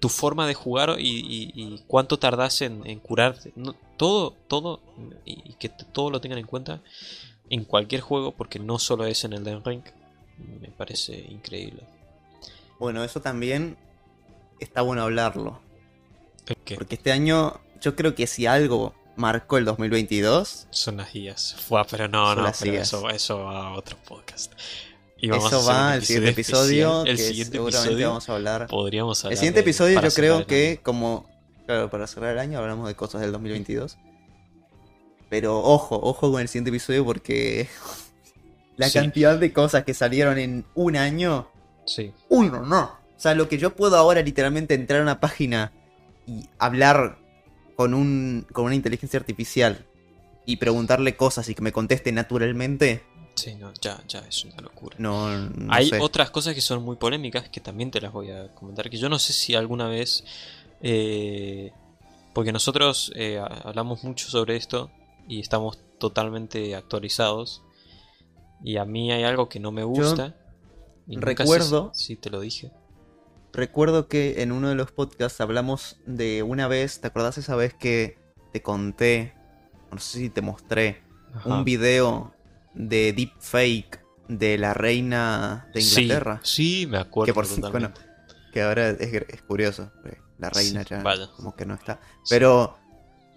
tu forma de jugar y, y- cuánto tardás en, en curarte. Todo, todo, y, y que todo lo tengan en cuenta en cualquier juego, porque no solo es en el Den Ring. Me parece increíble. Bueno, eso también está bueno hablarlo. ¿El qué? Porque este año, yo creo que si algo marcó el 2022, Son las guías. Fua, pero no, no, pero eso, eso va a otro podcast. Y vamos eso va al siguiente episodio. El que siguiente seguramente episodio vamos a hablar. podríamos hablar El siguiente de- episodio para yo creo que como... Claro, para cerrar el año hablamos de cosas del 2022. Pero ojo, ojo con el siguiente episodio porque la Sí. cantidad de cosas que salieron en un año... Sí, Uno, no. O sea, lo que yo puedo ahora literalmente entrar a una página y hablar con, un, con una inteligencia artificial y preguntarle cosas y que me conteste naturalmente, sí, no, ya, ya es una locura. no, no Hay sé. otras cosas que son muy polémicas que también te las voy a comentar. Que yo no sé si alguna vez. eh, porque nosotros eh, ha- hablamos mucho sobre esto y estamos totalmente actualizados. Y a mí hay algo que no me gusta. y sé recuerdo- si te lo dije. Recuerdo que en uno de los podcasts hablamos de una vez, ¿te acordás esa vez que te conté, no sé si te mostré, Ajá. un video de deepfake de la reina de Sí, Inglaterra? Sí, me acuerdo. Que por- totalmente. Que ahora es, curioso, porque la reina Sí, ya vaya. como que no está. Sí. Pero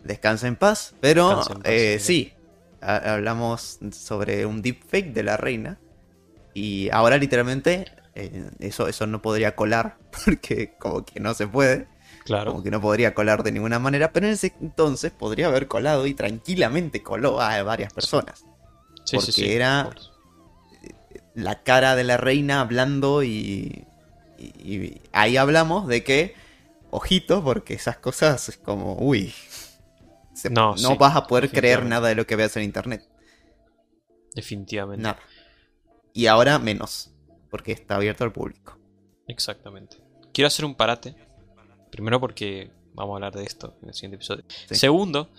descansa en paz. Pero Descansa en paz, eh, sí. sí, ha- hablamos sobre un deepfake de la reina. Y ahora literalmente eh, eso, eso no podría colar, porque como que no se puede. Claro. Como que no podría colar de ninguna manera. Pero en ese entonces podría haber colado y tranquilamente coló a varias personas. Sí, porque sí, sí, era- por- la cara de la reina hablando y, y- y ahí hablamos de que, ojito, porque esas cosas es como, uy, se- No, no, vas a poder creer nada de lo que veas en internet, Definitivamente. nada. Y ahora menos, porque está abierto al público. Exactamente. Quiero hacer un parate. Primero porque vamos a hablar de esto en el siguiente episodio. Sí. Segundo,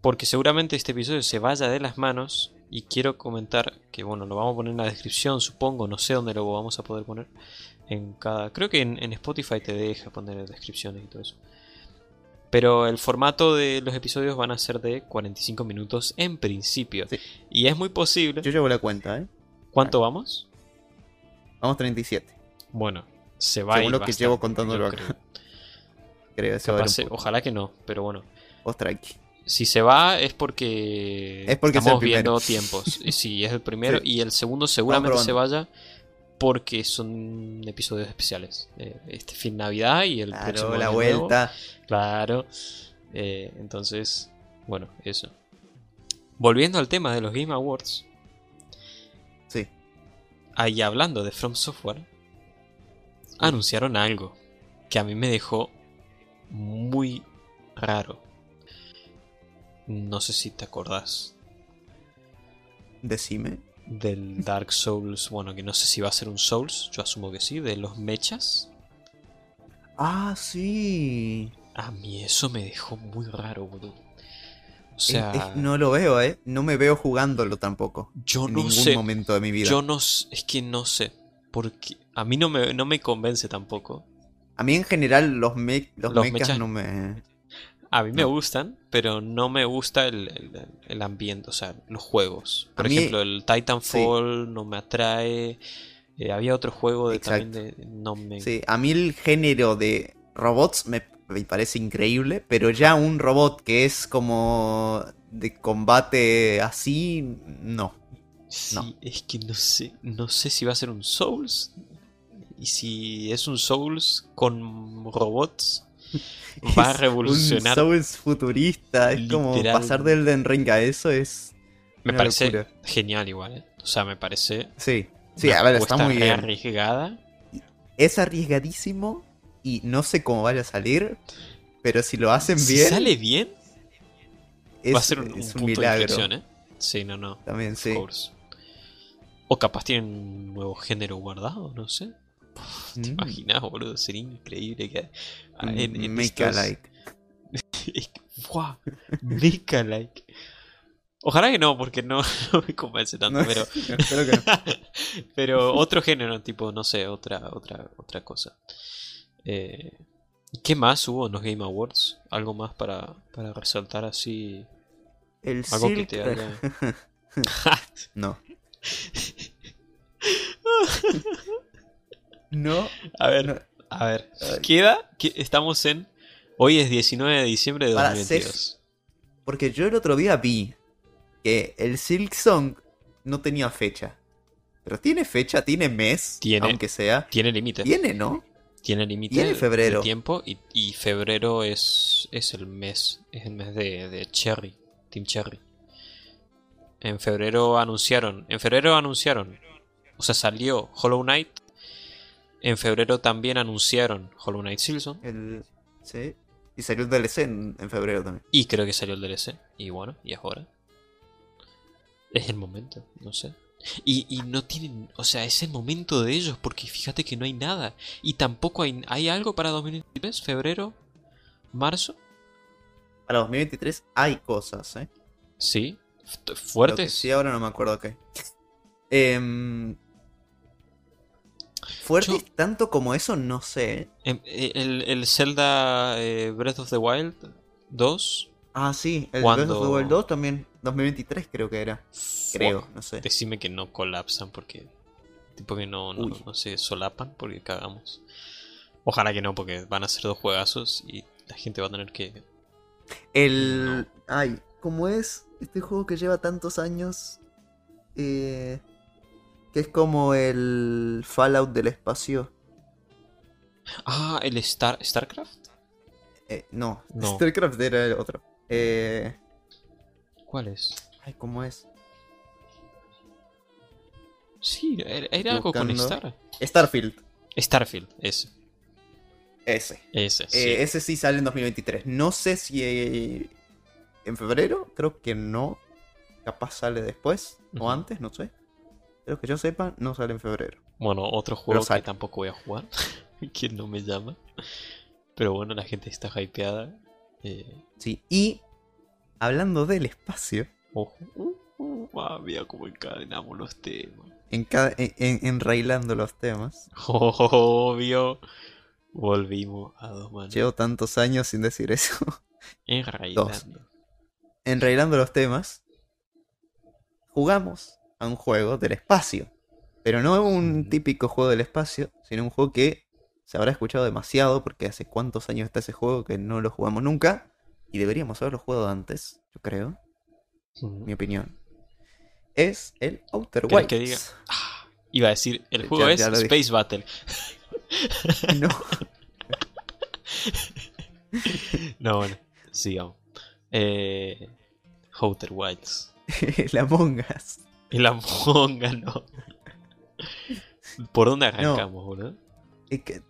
porque seguramente este episodio se vaya de las manos y quiero comentar que, bueno, lo vamos a poner en la descripción, supongo, no sé dónde lo vamos a poder poner. En cada... Creo que en, en Spotify te deja poner descripciones y todo eso. Pero el formato de los episodios van a ser de 45 minutos en principio. Sí. Y es muy posible... Yo llevo la cuenta, ¿eh? ¿Cuánto vamos? Vamos 37, Bueno, se va Según lo que llevo contándolo acá. creo. creo. Eso va Capaz poco. ojalá que no, pero bueno. Vos tranqui. Si se va es porque, Es porque es el estamos viendo tiempos. Y Sí, es el primero. Sí. Y el segundo seguramente se vaya porque son episodios especiales. Eh, este fin Navidad y el próximo Claro, la nuevo. vuelta. Claro. Eh, entonces, bueno, eso. Volviendo al tema de los Game Awards. Ahí hablando de From Software, anunciaron algo que a mí me dejó muy raro. No sé si te acordás Decime. del Dark Souls, bueno, que no sé si va a ser un Souls, yo asumo que sí, de los mechas. Ah, sí. A mí eso me dejó muy raro, boludo. Es- es- no lo veo, ¿eh? No me veo jugándolo tampoco. yo en no ningún sé. momento de mi vida. Yo no es que no sé. Porque a mí no me, no me convence tampoco. A mí en general los, me los, Los mechas mechas- no me... A mí me gustan, pero no me gusta el, el- el ambiente, o sea, los juegos. Por A mí- ejemplo, el Titanfall no me atrae. Eh, había otro juego de, también de. No me. Sí, a mí el género de robots me, me parece increíble, pero ya un robot que es como de combate así, no. Sí, no. es que no sé. No sé si va a ser un Souls. Y si es un Souls con robots, va a revolucionar. Un Souls futurista, es como pasar del Elden Ring a eso es... Me parece locura. genial igual, ¿eh? O sea, me parece. Sí, sí, a ver, está muy bien. arriesgada. Es arriesgadísimo y no sé cómo vaya a salir, pero si lo hacen Si bien, sale bien, es, va a ser un, un un punto de milagro. inflexión, ¿eh? Sí, no, no. También sí. O capaz tienen un nuevo género guardado, no sé. ¿Te Mm. imaginas, boludo? Sería increíble que. Mm, en- en Make estos-. Es que, ¡Buah! Make like. Ojalá que no, porque no, no me convence tanto, No, pero. espero que no. pero otro género, tipo, no sé, otra, otra, otra cosa. Eh, ¿Qué más hubo en los Game Awards? ¿Algo más para, para resaltar así? El Algo que Silk... te haya. No. no. a ver, no. a ver. Queda que estamos en. Hoy es 19 de diciembre de Para 2022. Porque yo el otro día vi que el Silk Song no tenía fecha. Pero tiene fecha, tiene mes, Tiene. aunque sea. Tiene límite. Tiene, ¿no? Tiene límite de- febrero. tiempo y, y febrero es, es el mes. Es el mes de, de Cherry. Team Cherry. En febrero anunciaron. En febrero anunciaron. O sea, salió Hollow Knight. En febrero también anunciaron Hollow Knight Silson. El... Sí. Y salió el DLC en, en febrero también. Y creo que salió el DLC. Y bueno, y ahora. Es el momento, no sé. Y, y no tienen, o sea, es el momento de ellos porque fíjate que no hay nada. Y tampoco hay, hay algo para 2023, febrero, marzo. Para 2023 hay cosas, ¿eh? Sí, fuertes. sí, ahora no me acuerdo qué. Em, fuertes Yo- tanto como eso, no sé. ¿eh? Em, eh, El, el Zelda eh, Breath of the Wild 2. Ah, sí, el Cuando- Breath of the Wild 2 también. 2023 creo que era. Creo, no sé. Decime que no colapsan porque. Tipo que no, no, no se solapan porque cagamos. Ojalá que no, porque van a ser dos juegazos y la gente va a tener que. El. Ay, ¿cómo es? Este juego que lleva tantos años. Eh, que es como el Fallout del espacio. Ah, el Star StarCraft. Eh, no, No. StarCraft era el otro. Eh, ¿Cuál es? ay, ¿cómo es? Sí, era, algo con. Star. Starfield. Starfield, ese. Ese. Ese, sí. Eh, ese sí sale en 2023. No sé si eh, en febrero, creo que no. Capaz sale después o antes, no sé. Pero que yo sepa, no sale en febrero. Bueno, otro juego que tampoco voy a jugar. que no me llama. Pero bueno, la gente está hypeada. Eh, Sí, y hablando del espacio, ojo. Uh, uh, ah, cómo encadenamos los temas. en cada, en, en- enrailando los temas, Obvio. Volvimos a dos manos. llevo tantos años sin decir eso. Enrailando. enrailando los temas, jugamos a un juego del espacio. Pero no un Ujú. típico juego del espacio, sino un juego que se habrá escuchado demasiado porque hace cuántos años está ese juego que no lo jugamos nunca. Y deberíamos haberlo jugado antes, yo creo, Ujú. mi opinión, es el Outer ¿Querés Wilds. que diga? Ah, iba a decir, el juego ya es dije. Space Battle. No, No, bueno, sigamos. Eh, Outer Wilds. el Among Us. El Among Us, no. ¿Por dónde arrancamos, boludo? Es que,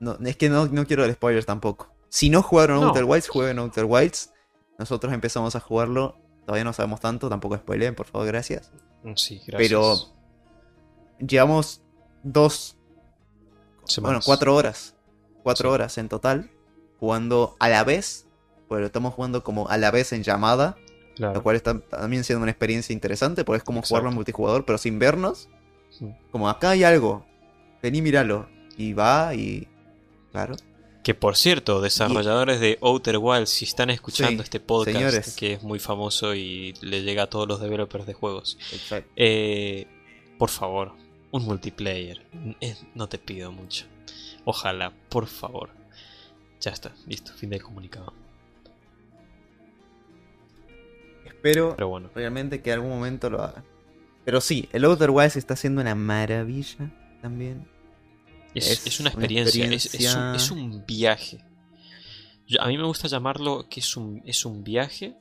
no, es que no, no quiero dar spoilers tampoco. Si no jugaron No. Outer Wilds, jueguen Outer Wilds. Nosotros empezamos a jugarlo. Todavía no sabemos tanto, tampoco spoileen, por favor, gracias. Mm, Sí, gracias. Pero llevamos dos, bueno, cuatro horas. Cuatro Sí. horas en total. Jugando a la vez. Pero estamos jugando como a la vez en llamada. Claro. Lo cual está también siendo una experiencia interesante. Porque es como Exacto. jugarlo en multijugador, pero sin vernos. Sí. Como acá hay algo. Vení, míralo. Y va y. Claro. Que por cierto, desarrolladores de Outer Wilds, si están escuchando Sí, este podcast, señores. que es muy famoso y le llega a todos los developers de juegos, eh, por favor, un multiplayer. Eh, no te pido mucho. Ojalá, por favor. Ya está, listo, fin del comunicado. Espero Pero bueno, realmente que algún momento lo hagan. Pero sí, el Outer Wilds está haciendo una maravilla también. Es, Es es una una experiencia, es- Es, un, experiencia- es un viaje. A mí me gusta llamarlo que es un, es un viaje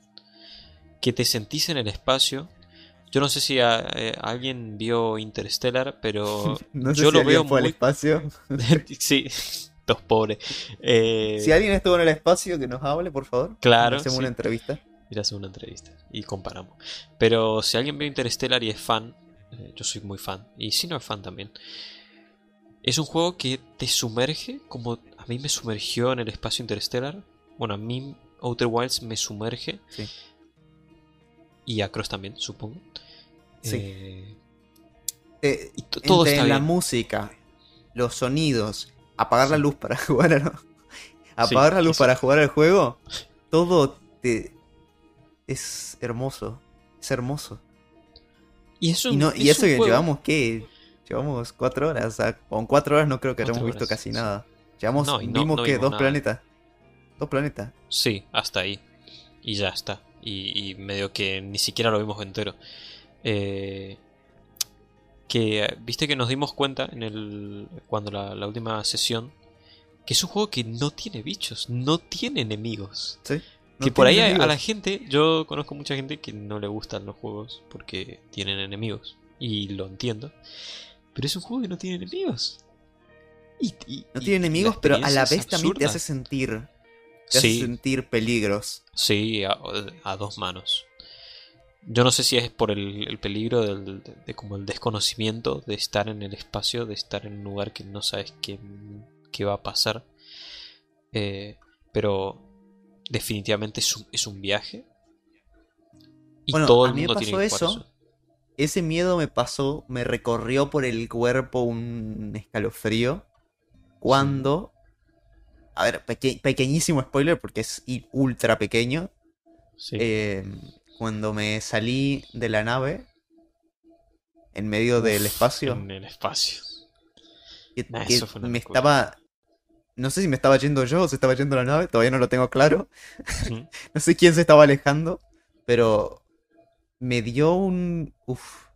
que te sentís en el espacio. Yo no sé si a- eh, alguien vio Interstellar, pero No sé yo si lo veo fue al muy... espacio. sí, dos pobres. Eh, Si alguien estuvo en el espacio, que nos hable, por favor. Claro, Hacemos sí. una entrevista. a hacer una entrevista y comparamos. Pero si alguien vio Interstellar y es fan, eh, yo soy muy fan, y si no es fan también, es un juego que te sumerge como a mí me sumergió en el espacio Interstellar. Bueno, a mí Outer Wilds me sumerge. Sí. Y a Cross también, supongo. Sí. Eh, Eh, y todo entre está la bien. música, los sonidos, apagar la luz para jugar a Sí, apagar la luz eso. para jugar al juego, todo te es hermoso, es hermoso. Y, es un- Y, no, y es eso un que juego- llevamos qué, llevamos cuatro horas, o sea, con cuatro horas no creo que hayamos visto casi sí. nada. Llevamos, No, y no- vimos no que vimos dos nada. planetas, dos planetas. Sí, hasta ahí. Y ya está. Y, y medio que ni siquiera lo vimos entero. Eh, que viste que nos dimos cuenta en el cuando la, la última sesión que es un juego que no tiene bichos, no tiene enemigos. ¿sí? No que por ahí a, la gente, yo conozco mucha gente que no le gustan los juegos porque tienen enemigos. Y lo entiendo. Pero es un juego que no tiene enemigos. Y, y- No tiene enemigos, pero a la vez también te hace sentir, te hace sentir peligros. Sí, a, a dos manos. Yo no sé si es por el, el peligro del, de, de como el desconocimiento de estar en el espacio, de estar en un lugar que no sabes qué, qué va a pasar. Eh, pero definitivamente es un, es un viaje. Y Bueno, todo a el mí me mundo tiene pasó que jugar eso. Ese miedo me pasó, me recorrió por el cuerpo un escalofrío. Cuando. A ver, peque- pequeñísimo spoiler porque es ultra pequeño. Sí. Eh, cuando me salí de la nave. En medio del espacio. En el espacio. que- Nah, que eso fue una me locura. estaba. No sé si me estaba yendo yo o se estaba yendo la nave, todavía no lo tengo claro. No sé quién se estaba alejando, pero me dio un... Uf.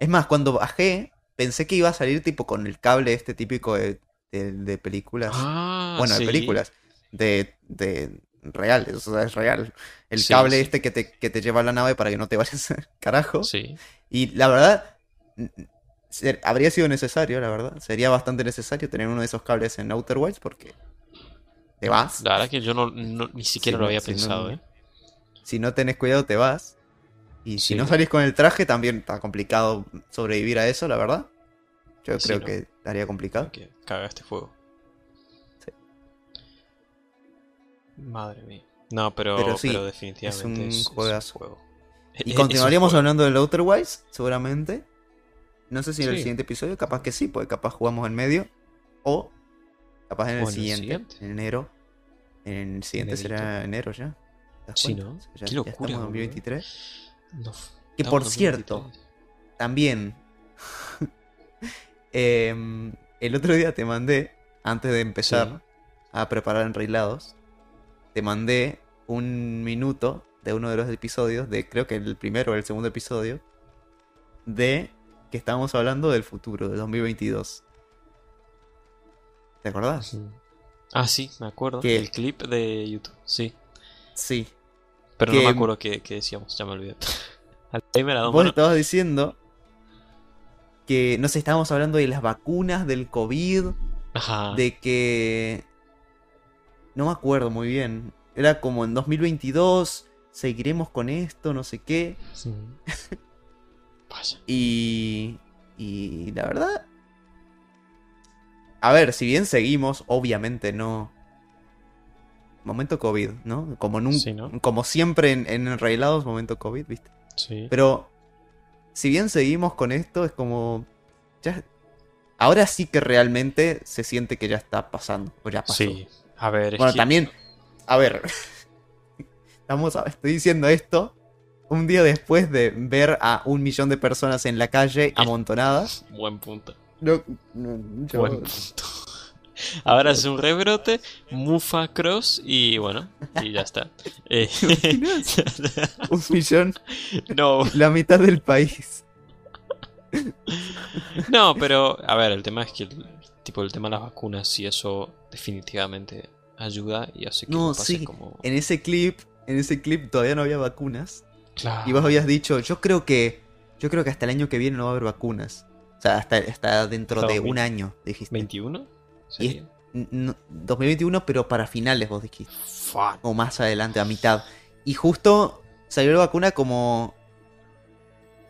Es más, cuando bajé, pensé que iba a salir tipo con el cable este típico de, de- de películas. Ah, bueno, de películas. De, de reales, o sea, es real. El Sí, cable sí. este que te, que te lleva a la nave para que no te vayas carajo. Sí. Y la verdad, ser- habría sido necesario, la verdad. Sería bastante necesario tener uno de esos cables en Outer Wilds porque te vas. La verdad que yo no, no- ni siquiera lo había no, pensado, no. ¿eh? Si no tenés cuidado, te vas. Y si Sí. no salís con el traje, también está complicado sobrevivir a eso, la verdad. Yo Sí, creo no. que estaría complicado. Que caga este juego. Sí. Madre mía. No, pero, Pero sí, definitivamente un es, es juegazo. juego. Y Es- continuaríamos un juego. hablando del Outer Wilds, seguramente. No sé si en el siguiente episodio, capaz que sí, porque capaz jugamos en medio. O capaz en el O en el siguiente, en enero. En el siguiente será enero ya. ¿Te das Sí? ¿no? Ya, Qué ya locura, estamos en boludo. 2023. No, Que por cierto, 2023. También. em, el otro día te mandé, antes de empezar Sí. a preparar enrailados, te mandé un minuto de uno de los episodios, de creo que el primero o el segundo episodio, de que estábamos hablando del futuro, de 2022. ¿Te acordás? Ah, sí, me acuerdo. Que- El clip de YouTube, sí. Sí. Pero no me acuerdo qué, qué decíamos, ya me olvidé. Al timer a dos Vos manos. estabas diciendo que, no sé, estábamos hablando de las vacunas, del COVID, Ajá. de que... No me acuerdo muy bien. Era como en 2022, seguiremos con esto, no sé qué. Sí. Vaya. Y... Y la verdad... A ver, si bien seguimos, obviamente no... Momento COVID, ¿no? Como, Sí, ¿no? como siempre en, en Enrailados, momento COVID, ¿viste? Sí. Pero si bien seguimos con esto, es como. Ya, ahora sí que realmente se siente que ya está pasando. O ya pasó. Sí. A ver, es Bueno, que- también. A ver. Estamos estoy diciendo esto un día después de ver a un millón de personas en la calle amontonadas. Buen punto. Yo- Buen punto. Ahora es un rebrote, Mufa Cross y bueno, y ya está. Eh, un millón, no, la mitad del país. no, pero a ver, el tema es que el, tipo el tema de las vacunas y eso definitivamente ayuda y hace que No, pase sí. como En ese clip, en ese clip todavía no había vacunas. claro. Y vos habías dicho, yo creo que yo creo que hasta el año que viene no va a haber vacunas. O sea, hasta, hasta dentro de 2000. un año, dijiste. 21 Y sería. N- no- 2021, pero para finales vos dijiste. Fuck. O más adelante, a mitad. Y justo salió la vacuna como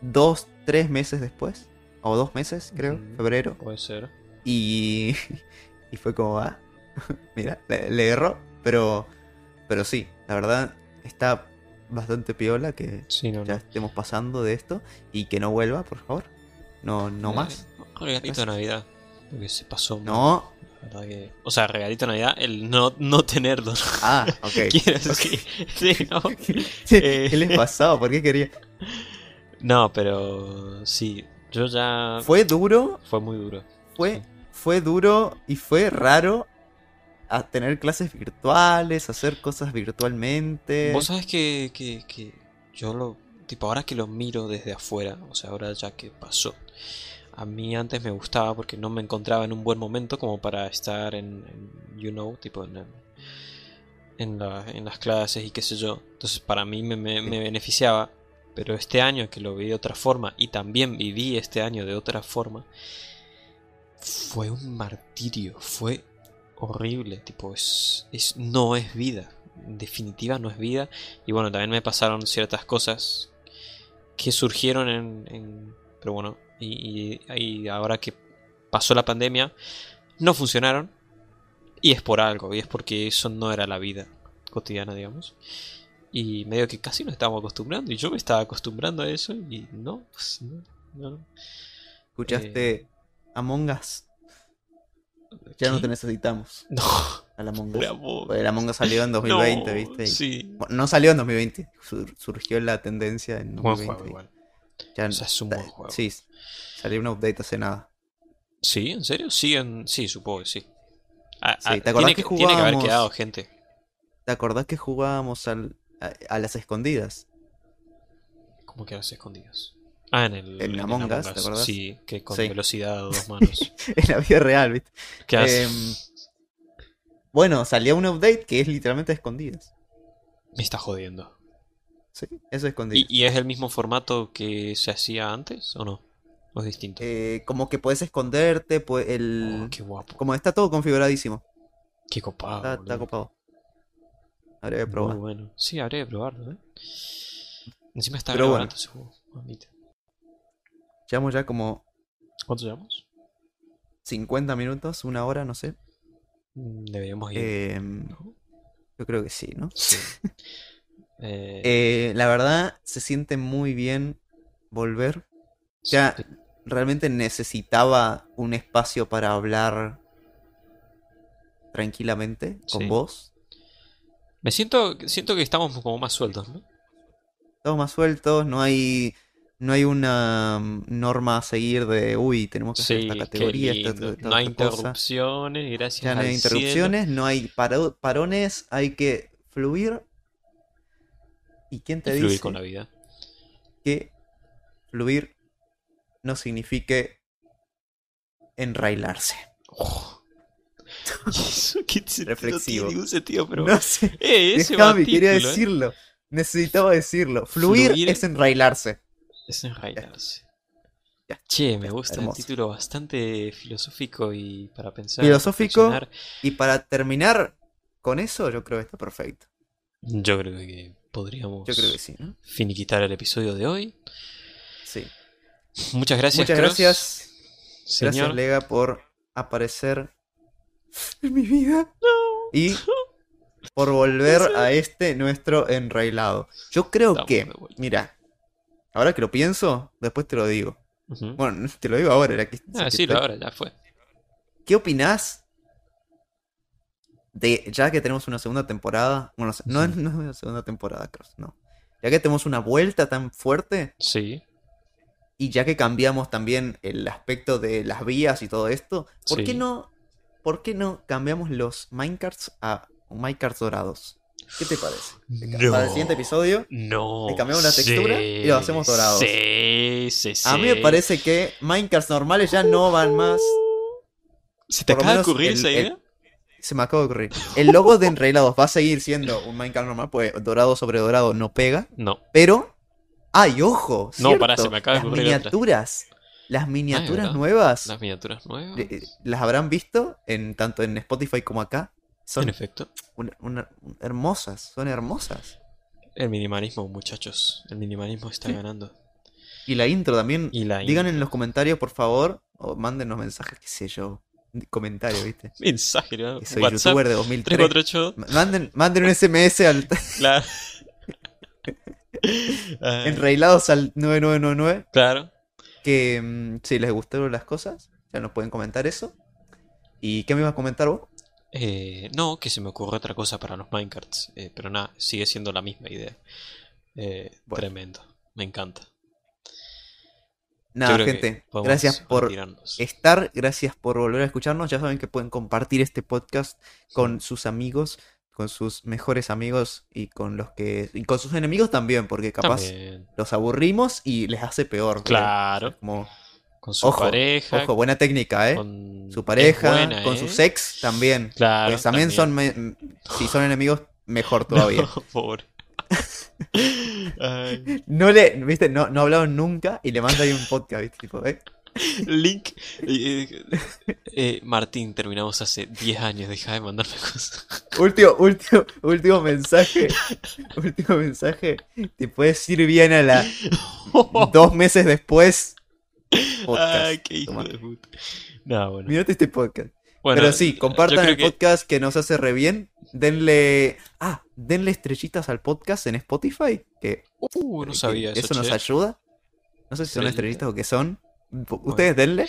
dos, tres meses después. O dos meses, creo, febrero. Puede ser. Y, y fue como, ah, mira, le, le erró. Pero, pero sí, la verdad está bastante piola que, Sí, no, ya no. estemos pasando de esto y que no vuelva, por favor. No, no más. Regalito de Navidad. Porque se pasó. No. La verdad que- O sea, regalito de Navidad, el no, no tenerlo. Ah, ok. Quiero decir. Sí, no. ¿Qué les pasaba? ¿Por qué quería? No, pero sí. Yo ya. Fue duro, Fue muy duro. fue, fue duro y fue raro a tener clases virtuales, hacer cosas virtualmente. Vos sabés que, que, que yo lo. Tipo, ahora que lo miro desde afuera, o sea, ahora ya que pasó. A mí antes me gustaba porque no me encontraba en un buen momento como para estar en, en, you know, tipo en, en, la- en las clases y qué sé yo. Entonces para mí me, me- me beneficiaba. Pero este año que lo vi de otra forma y también viví este año de otra forma, fue un martirio, fue horrible, tipo, es, es, no es vida, en definitiva no es vida. Y bueno, también me pasaron ciertas cosas que surgieron en... en- pero bueno, y, y- y ahora que pasó la pandemia, no funcionaron. Y es por algo, y es porque eso no era la vida cotidiana, digamos. Y medio que casi nos estábamos acostumbrando, y yo me estaba acostumbrando a eso, y no, pues no, no. ¿Escuchaste Among Us? Ya no te necesitamos. No, Al Among Us. el Among Us salió en 2020, No, ¿viste? Y- Sí. Bueno, no salió en 2020, sur- surgió la tendencia en Buen 2020. juego igual. Ya- O sea, es un buen juego. Sí, salió un update hace nada. ¿Sí? ¿En serio? Sí, en... sí supongo que sí. Ah, Sí, ah, ¿te acordás tiene, que tiene que haber jugábamos- quedado gente. ¿Te acordás que jugábamos al- a, a las escondidas? ¿Cómo que a las escondidas? Ah, en el, En el Among Us, ¿te acordás? Sí, que con Sí. velocidad a dos manos. en la vida real, ¿viste? ¿Qué? Em, bueno, salió un update que es literalmente escondidas. Me está jodiendo. Sí, eso es escondidas. ¿Y, y es el mismo formato que se hacía antes o no? ¿O es distinto? Eh, como que puedes esconderte, pues el... Oh, qué guapo. Como está todo configuradísimo. Qué copado. Está, copado. Habría que Muy probar. bueno. Sí, habría que probarlo, ¿eh? Encima está Pero bueno. ese juego. mamita. Llevamos ya como ¿Cuánto llevamos? 50 minutos, una hora, no sé. Mm, Deberíamos ir. Em, ¿no? yo creo que sí, ¿no? Sí. Eh, Eh, la verdad, se siente muy bien volver. Ya sí. realmente necesitaba un espacio para hablar tranquilamente con Sí. vos. Me siento, siento que estamos como más sueltos, ¿no? Estamos más sueltos, no hay, no hay una norma a seguir de, uy, tenemos que hacer esta categoría, esta, lindo. esta- No hay esta cosa". interrupciones, gracias Ya no hay al cielo. interrupciones, no hay paro- parones, hay que fluir. ¿Y quién te Y fluir dice con la vida. que fluir no signifique enrailarse? Oh. Eso, ¿qué sentido Reflexivo. tiene ningún sentido, pero. No sé, Eh, ese déjame, quería título, ¿eh? decirlo. Necesitaba decirlo. Fluir, Fluir. es enrailarse. Es enrailarse. Ya. Che, me gusta hermoso. el título bastante filosófico y para pensar. Filosófico. Y para terminar con eso, yo creo que está perfecto. Yo creo que podríamos Yo creo que sí, ¿no? finiquitar el episodio de hoy. Sí. Muchas gracias, Muchas Cross. gracias. Señor. Gracias, Lega, por aparecer en mi vida. Y por volver a este nuestro enrailado. Yo creo Estamos que, mira, ahora que lo pienso, después te lo digo. Bueno, te lo digo ahora. era que- ah, que sí, ahora ya fue. ¿Qué opinás de, ya que tenemos una segunda temporada? Bueno, no es, Ujú. no es una segunda temporada, Cross, no. Ya que tenemos una vuelta tan fuerte Sí. y ya que cambiamos también el aspecto de las vías y todo esto, ¿por qué no, por qué no cambiamos los minecarts a minecarts dorados? ¿Qué te parece? No. Para el siguiente episodio, No. Le cambiamos la textura y lo hacemos dorados. Sí, sí, sí. a mí me parece que minecarts normales ya no van más. ¿Se te acaba de ocurrir el- esa el- idea? Se me acaba de ocurrir. El logo de enrailados va a seguir siendo un minecart normal, pues dorado sobre dorado no pega. No. Pero. ¡Ay, ojo! No, pará, se me acaba de Las ocurrir otra. miniaturas. Las miniaturas ¿verdad? nuevas. Las miniaturas nuevas. eh, Las habrán visto en tanto en Spotify como acá. En Son efecto. una- una- hermosas, son hermosas. El minimalismo, muchachos. El minimalismo está ganando. Y la intro también. Y la Digan intro. en los comentarios, por favor, o mándenos mensajes, qué sé yo. Comentarios, ¿viste? Mensaje, ¿no? Soy WhatsApp youtuber de 2003. 348. Ma- Manden, manden un SMS al Claro. Ah, enrailados al 9999. claro. Que mm, si les gustaron las cosas, ya nos pueden comentar eso. ¿Y qué me ibas a comentar vos? Eh, no, que se me ocurre otra cosa para los minecarts. eh, pero nada, sigue siendo la misma idea. Eh, Bueno. Tremendo. Me encanta. Nada, gente, gracias por estar, gracias por volver a escucharnos. Ya saben que pueden compartir este podcast con sus amigos, con sus mejores amigos y con los que y con sus enemigos también, porque capaz También. los aburrimos y les hace peor. ¿eh? Claro. Como, Con su ojo, pareja. ojo, buena técnica, ¿eh? con... Su pareja, buena, con ¿eh? su sex también. Claro. Pues también, son, me- si son enemigos, mejor todavía. No, pobre. Ay, No le, viste, no, no hablaron nunca y le manda ahí un podcast, viste, tipo, ¿eh? Link. eh, eh, Martín, terminamos hace 10 años. Deja de mandarme cosas. Último, último, último mensaje. Último mensaje. Te puedes ir bien a la dos meses después. Podcast. Ay, qué hijo Toma. de puta. No, bueno. Mirate este podcast. Bueno, Pero sí, compartan el que- podcast que nos hace re bien. Denle. Ah, denle estrellitas al podcast en Spotify. Que, Uh, no que sabía eso. eso nos che. ayuda. No sé si son Estrellita. estrellitas o qué son. Ustedes denle.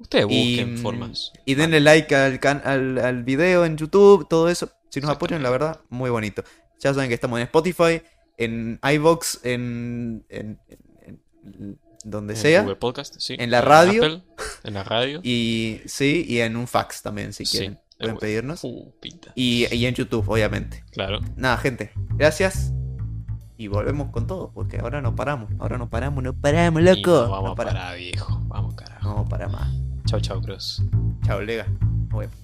Ustedes Y, busquen mm, formas. Y denle like al, can- al, al video en YouTube, todo eso. Si nos apoyan, la verdad, muy bonito. Ya saben que estamos en Spotify, en iVoox, en, en, en- en donde En sea. Google Podcast, sí. en la radio. Apple, en la radio. Y sí, y en un fax también, si quieren. Pueden bueno. pedirnos. Uh. Y, y en YouTube, obviamente. Claro. Nada, gente. Gracias. Y volvemos con todo, porque ahora no paramos. Ahora no paramos, no paramos, Y loco. no vamos No a parar, viejo. Vamos, carajo. No para más. Chau, chau, Cross. Chao, Lega. Nos vemos.